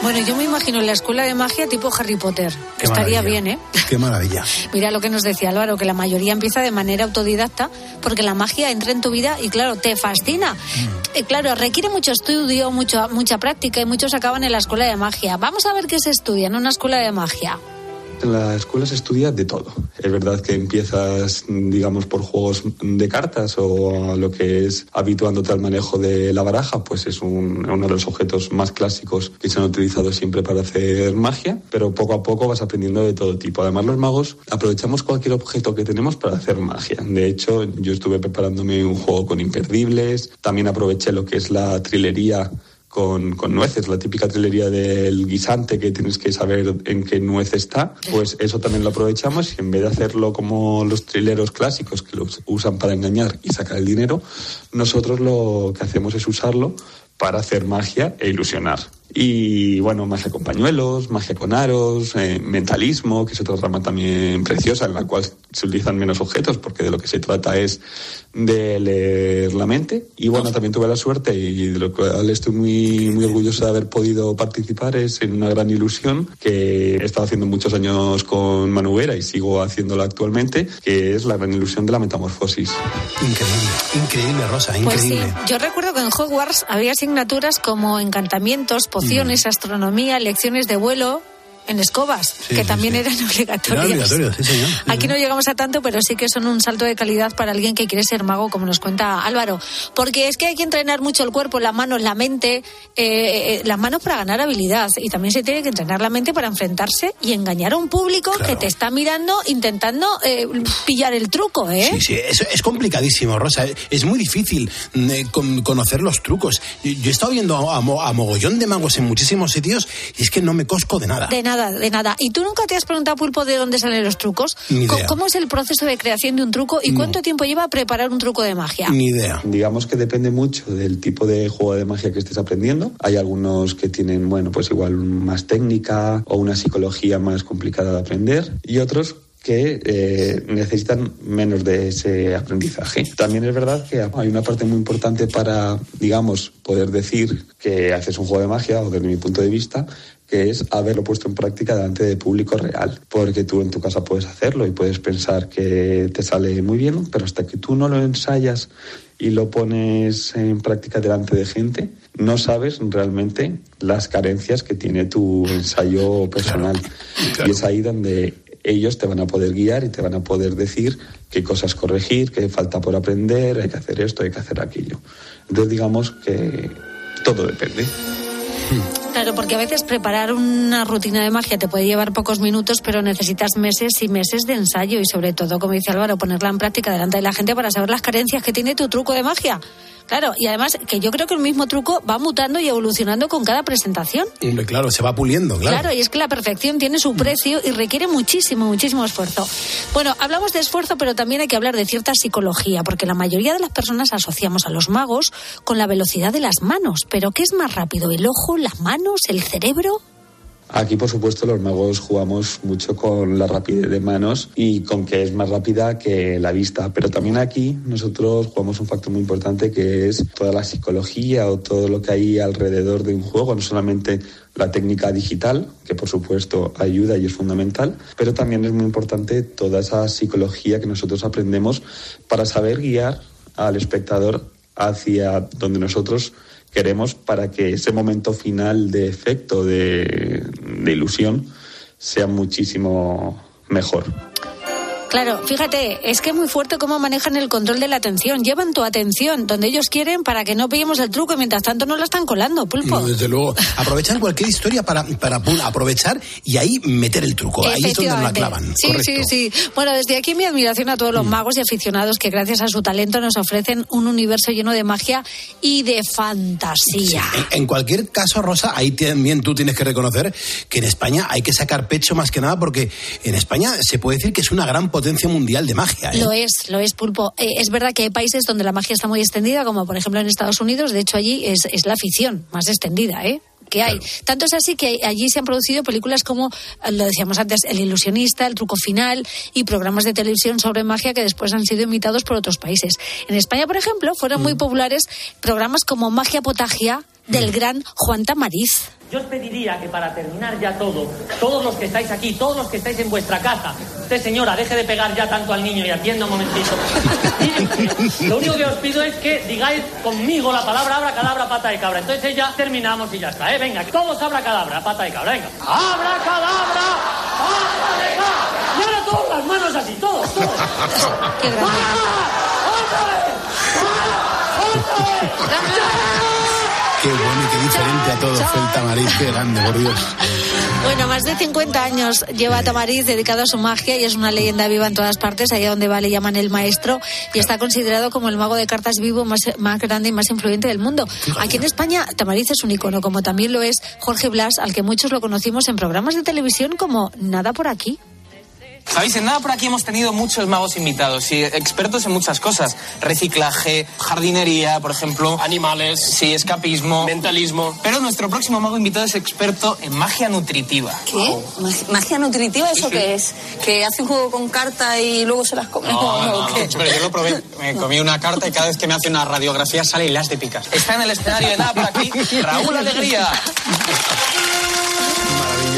Bueno, yo me imagino en la escuela de magia tipo Harry Potter. estaría bien, ¿eh? Qué maravilla. Mira lo que nos decía Álvaro, que la mayoría empieza de manera autodidacta porque la magia entra en tu vida y claro, te fascina. Eh, claro, requiere mucho estudio, mucho, mucha práctica y muchos acaban en la escuela de magia. Vamos a ver qué se estudia en una escuela de magia. En la escuela se estudia de todo. Es verdad que empiezas, digamos, por juegos de cartas o lo que es habituándote al manejo de la baraja, pues es un- uno de los objetos más clásicos que se han utilizado siempre para hacer magia, pero poco a poco vas aprendiendo de todo tipo. Además, los magos aprovechamos cualquier objeto que tenemos para hacer magia. De hecho, yo estuve preparándome un juego con imperdibles, también aproveché lo que es la trilería con, con nueces, la típica trilería del guisante que tienes que saber en qué nuez está, pues eso también lo aprovechamos y en vez de hacerlo como los trileros clásicos que los usan para engañar y sacar el dinero, nosotros lo que hacemos es usarlo para hacer magia e ilusionar. Y bueno, magia con pañuelos, magia con aros, eh, mentalismo, que es otra rama también preciosa en la cual se utilizan menos objetos porque de lo que se trata es de leer la mente. Y bueno, también tuve la suerte y de lo cual estoy muy, muy orgulloso de haber podido participar es en una gran ilusión que he estado haciendo muchos años con Manu Vera y sigo haciéndola actualmente, que es la gran ilusión de la metamorfosis. Increíble, increíble, Rosa, Pues sí, increíble. yo recuerdo que en Hogwarts había asignaturas como encantamientos, pociones, astronomía, lecciones de vuelo en escobas, Sí, que sí, también sí. eran Era obligatorias. obligatorio, sí, señor. Aquí no llegamos a tanto, pero sí que son un salto de calidad para alguien que quiere ser mago, como nos cuenta Álvaro. Porque es que hay que entrenar mucho el cuerpo, las manos, la mente, eh, eh, las manos para ganar habilidad. Y también se tiene que entrenar la mente para enfrentarse y engañar a un público que te está mirando intentando eh, pillar el truco, ¿eh? Sí, sí, es, es complicadísimo, Rosa. Es muy difícil mm, eh, con- conocer los trucos. Yo, he estado viendo a, a a mogollón de magos en muchísimos sitios y es que no me cosco de nada. De nada, de nada. ¿Y tú nunca te has preguntado, Pulpo, de dónde salen los trucos? Ni idea. ¿Cómo es el proceso de creación de un truco y No. cuánto tiempo lleva preparar un truco de magia? Ni idea. Digamos que depende mucho del tipo de juego de magia que estés aprendiendo. Hay algunos que tienen, bueno, pues igual más técnica o una psicología más complicada de aprender y otros que eh, necesitan menos de ese aprendizaje. También es verdad que hay una parte muy importante para, digamos, poder decir que haces un juego de magia, o desde mi punto de vista, que es haberlo puesto en práctica delante de público real. Porque tú en tu casa puedes hacerlo y puedes pensar que te sale muy bien, pero hasta que tú no lo ensayas y lo pones en práctica delante de gente, no sabes realmente las carencias que tiene tu ensayo personal. Y es ahí donde ellos te van a poder guiar y te van a poder decir qué cosas corregir, qué falta por aprender, hay que hacer esto, hay que hacer aquello. Entonces digamos que todo depende. Claro, porque a veces preparar una rutina de magia te puede llevar pocos minutos, pero necesitas meses y meses de ensayo y sobre todo, como dice Álvaro, ponerla en práctica delante de la gente para saber las carencias que tiene tu truco de magia. Claro, y además que yo creo que el mismo truco va mutando y evolucionando con cada presentación. Claro, se va puliendo, claro. Claro, y es que la perfección tiene su precio y requiere muchísimo, muchísimo esfuerzo. Bueno, hablamos de esfuerzo, pero también hay que hablar de cierta psicología, porque la mayoría de las personas asociamos a los magos con la velocidad de las manos. Pero ¿qué es más rápido? ¿El ojo, las manos, el cerebro? Aquí, por supuesto, los magos jugamos mucho con la rapidez de manos y con que es más rápida que la vista. Pero también aquí nosotros jugamos un factor muy importante que es toda la psicología o todo lo que hay alrededor de un juego, no solamente la técnica digital, que por supuesto ayuda y es fundamental, pero también es muy importante toda esa psicología que nosotros aprendemos para saber guiar al espectador hacia donde nosotros queremos para que ese momento final de efecto, de, ilusión, sea muchísimo mejor. Claro, fíjate, es que es muy fuerte cómo manejan el control de la atención. Llevan tu atención donde ellos quieren para que no pillemos el truco y mientras tanto no la están colando, pulpo. No, desde luego. Aprovechar cualquier historia para, para pum, aprovechar y ahí meter el truco. Ahí es donde nos la clavan. Sí, Correcto. sí, sí. Bueno, desde aquí mi admiración a todos los magos y aficionados que gracias a su talento nos ofrecen un universo lleno de magia y de fantasía. En, en cualquier caso, Rosa, ahí también tú tienes que reconocer que en España hay que sacar pecho más que nada porque en España se puede decir que es una gran potencia mundial de magia. ¿eh? Lo es, lo es, Pulpo. Eh, es verdad que hay países donde la magia está muy extendida, como por ejemplo en Estados Unidos. De hecho, allí es, es la afición más extendida, ¿eh? que hay. Tanto es así que allí se han producido películas como, eh, lo decíamos antes, El ilusionista, El truco final y programas de televisión sobre magia que después han sido imitados por otros países. En España, por ejemplo, fueron muy populares programas como Magia Potagia del gran Juan Tamariz. Yo os pediría que para terminar ya todo, todos los que estáis aquí, todos los que estáis en vuestra casa, usted señora, deje de pegar ya tanto al niño y atienda un momentito. Lo único que os pido es que digáis conmigo la palabra abra cadabra pata de cabra. Entonces ya terminamos y ya está, ¿eh? Venga, todos abra cadabra pata de cabra, venga. Abra cadabra pata de cabra. Y ahora todas las manos así, todos, todos. Qué grande. Qué bueno y qué diferente a todo fue el tamariz. Qué grande, por Dios. Bueno, más de 50 años lleva Tamariz dedicado a su magia y es una leyenda viva en todas partes. Allá donde va le llaman el maestro y está considerado como el mago de cartas vivo más, más grande y más influyente del mundo. Aquí en España, Tamariz es un icono, como también lo es Jorge Blas, al que muchos lo conocimos en programas de televisión como Nada por aquí. Sabéis, en nada por aquí hemos tenido muchos magos invitados y expertos en muchas cosas. Reciclaje, jardinería, por ejemplo. Animales. Sí, escapismo. Mentalismo. Pero nuestro próximo mago invitado es experto en magia nutritiva. ¿Qué? ¿Mag- ¿Magia nutritiva? ¿Eso Sí, sí. qué es? ¿Que hace un juego con carta y luego se las come? No, ¿O no, no, qué? pero yo lo probé. Me comí una carta y cada vez que me hace una radiografía sale hilas de picas. Está en el escenario de nada por aquí Raúl Alegría.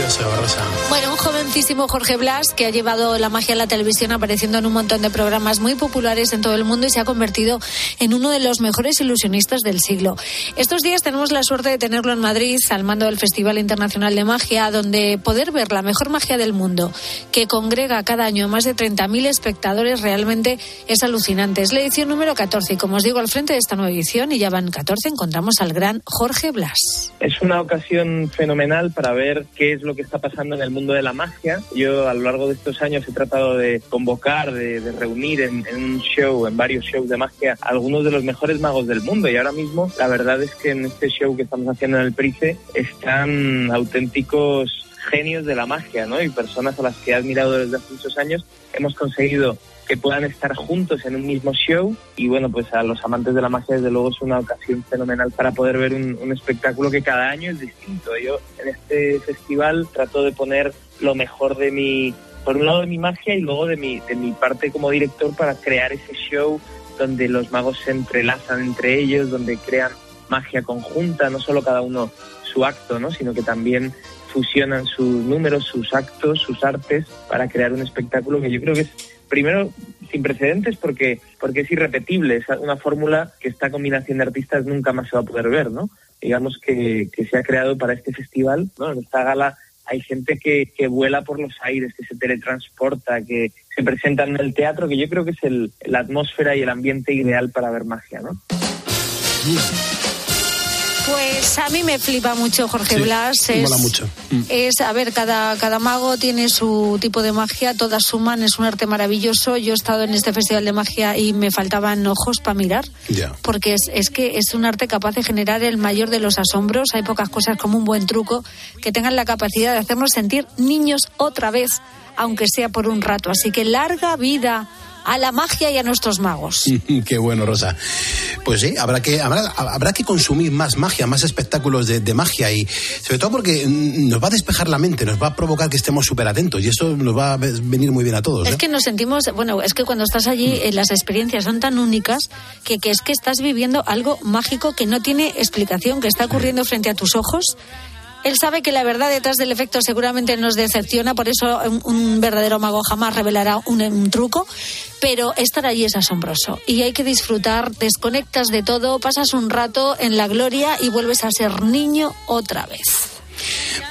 Maravilloso, Rosa. Bueno, un jovencísimo Jorge Blas que ha llevado la magia a la televisión apareciendo en un montón de programas muy populares en todo el mundo y se ha convertido en uno de los mejores ilusionistas del siglo. Estos días tenemos la suerte de tenerlo en Madrid al mando del Festival Internacional de Magia, donde poder ver la mejor magia del mundo, que congrega cada año más de 30.000 espectadores, realmente es alucinante. Es la edición número 14 y como os digo, al frente de esta nueva edición, y ya van 14, encontramos al gran Jorge Blas. Es una ocasión fenomenal para ver qué es lo que está pasando en el mundo de la magia. Yo a lo largo de estos años he tratado de convocar, de, de reunir en, en un show, en varios shows de magia, a algunos de los mejores magos del mundo. Y ahora mismo la verdad es que en este show que estamos haciendo en el Price están auténticos genios de la magia, ¿no? Y personas a las que he admirado desde hace muchos años. Hemos conseguido que puedan estar juntos en un mismo show y bueno, pues a los amantes de la magia desde luego es una ocasión fenomenal para poder ver un, espectáculo que cada año es distinto. Yo en este festival trato de poner lo mejor de mi, por un lado de mi magia y luego de mi, de mi parte como director para crear ese show donde los magos se entrelazan entre ellos, donde crean magia conjunta, no solo cada uno su acto, ¿no? sino que también fusionan sus números, sus actos, sus artes para crear un espectáculo que yo creo que es primero sin precedentes porque porque es irrepetible, es una fórmula que esta combinación de artistas nunca más se va a poder ver, ¿no? Digamos que, que se ha creado para este festival, ¿no? En esta gala hay gente que, que vuela por los aires, que se teletransporta, que se presenta en el teatro, que yo creo que es el, la atmósfera y el ambiente ideal para ver magia, ¿no? Pues a mí me flipa mucho Jorge Sí, Blas. Es, mola mucho. Es, a ver, cada, cada mago tiene su tipo de magia, todas suman, es un arte maravilloso. Yo he estado en este festival de magia y me faltaban ojos para mirar, Ya. porque es, es que es un arte capaz de generar el mayor de los asombros. Hay pocas cosas como un buen truco que tengan la capacidad de hacernos sentir niños otra vez, aunque sea por un rato. Así que larga vida a la magia y a nuestros magos. Qué bueno, Rosa. Pues sí, habrá que, habrá, habrá que consumir más magia, más espectáculos de, de magia y sobre todo porque mm, nos va a despejar la mente, nos va a provocar que estemos súper atentos y eso nos va a ve- venir muy bien a todos. Es ¿eh? que nos sentimos, bueno, es que cuando estás allí eh, las experiencias son tan únicas que, que es que estás viviendo algo mágico que no tiene explicación, que está ocurriendo frente a tus ojos. Él sabe que la verdad detrás del efecto seguramente nos decepciona, por eso un, verdadero mago jamás revelará un truco, pero estar allí es asombroso y hay que disfrutar, desconectas de todo, pasas un rato en la gloria y vuelves a ser niño otra vez.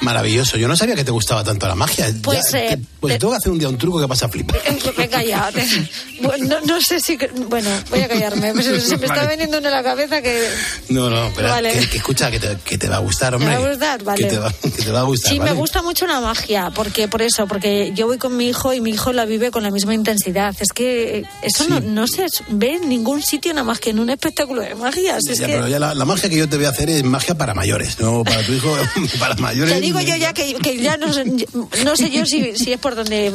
Maravilloso. Yo no sabía que te gustaba tanto la magia. Pues, Ya, eh, te- pues tengo que hacer un día un truco que vas a flipar. Venga ya. Bueno, no, no sé si... Bueno, voy a callarme. Pues se me está veniendo en la cabeza que... No, no, pero Vale. que, que escucha, que te, que te va a gustar, hombre. va a gustar? Vale. Que te va, que te va a gustar, Sí, ¿vale? me gusta mucho la magia, porque por eso, porque yo voy con mi hijo y mi hijo la vive con la misma intensidad. Es que eso no, no se ve en ningún sitio nada más que en un espectáculo de magia. Si Ya, pero ya la, la magia que yo te voy a hacer es magia para mayores, no para tu hijo, para mayores. Te digo yo ya que, que ya no sé, no sé yo si, si es por donde...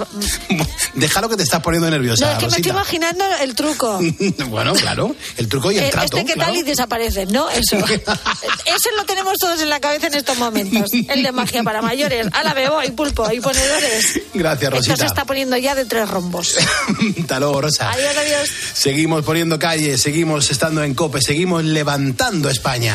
Déjalo que te estás poniendo nerviosa, No, es que me estoy Rosita. imaginando el truco. Bueno, claro, el truco y el Eh, trato. este que claro. tal y desaparece, ¿no? Eso. Eso lo tenemos todos en la cabeza en estos momentos. El de magia para mayores. A la bebo y pulpo y ponedores. Gracias, Esto se Rosita. está poniendo ya de tres rombos. Hasta luego, Rosa. Adiós, adiós. Seguimos poniendo calle, seguimos estando en cope, seguimos levantando España.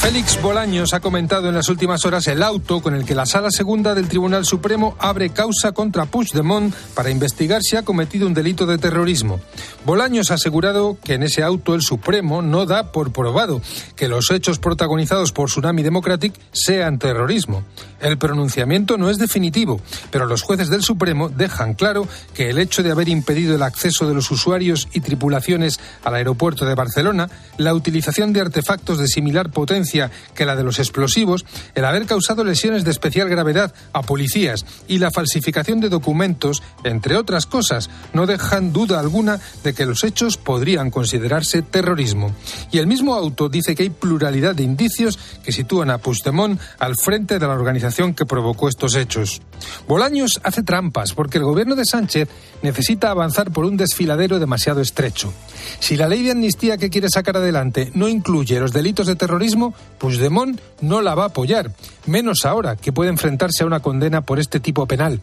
Félix Bolaños ha comentado en las últimas horas el auto con el que la Sala Segunda del Tribunal Supremo abre causa contra Puigdemont para investigar si ha cometido un delito de terrorismo. Bolaños ha asegurado que en ese auto el Supremo no da por probado que los hechos protagonizados por Tsunami Democratic sean terrorismo. El pronunciamiento no es definitivo, pero los jueces del Supremo dejan claro que el hecho de haber impedido el acceso de los usuarios y tripulaciones al aeropuerto de Barcelona, la utilización de artefactos de similar potencia que la de los explosivos, el haber causado lesiones de especial gravedad a policías y la falsificación de documentos, entre otras cosas, no dejan duda alguna de que los hechos podrían considerarse terrorismo. Y el mismo auto dice que hay pluralidad de indicios que sitúan a Puigdemont al frente de la organización que provocó estos hechos. Bolaños hace trampas porque el gobierno de Sánchez necesita avanzar por un desfiladero demasiado estrecho. Si la ley de amnistía que quiere sacar adelante no incluye los delitos de terrorismo, Puigdemont no la va a apoyar, menos ahora que puede enfrentarse a una condena por este tipo penal.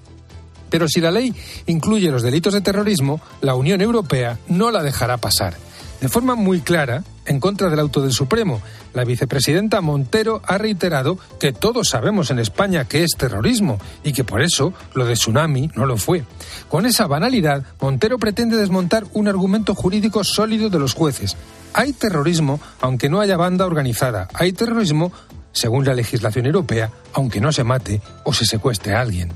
Pero si la ley incluye los delitos de terrorismo, la Unión Europea no la dejará pasar. De forma muy clara, en contra del auto del Supremo, la vicepresidenta Montero ha reiterado que todos sabemos en España que es terrorismo y que por eso lo de tsunami no lo fue. Con esa banalidad, Montero pretende desmontar un argumento jurídico sólido de los jueces. Hay terrorismo aunque no haya banda organizada. Hay terrorismo según la legislación europea, aunque no se mate o se secuestre a alguien.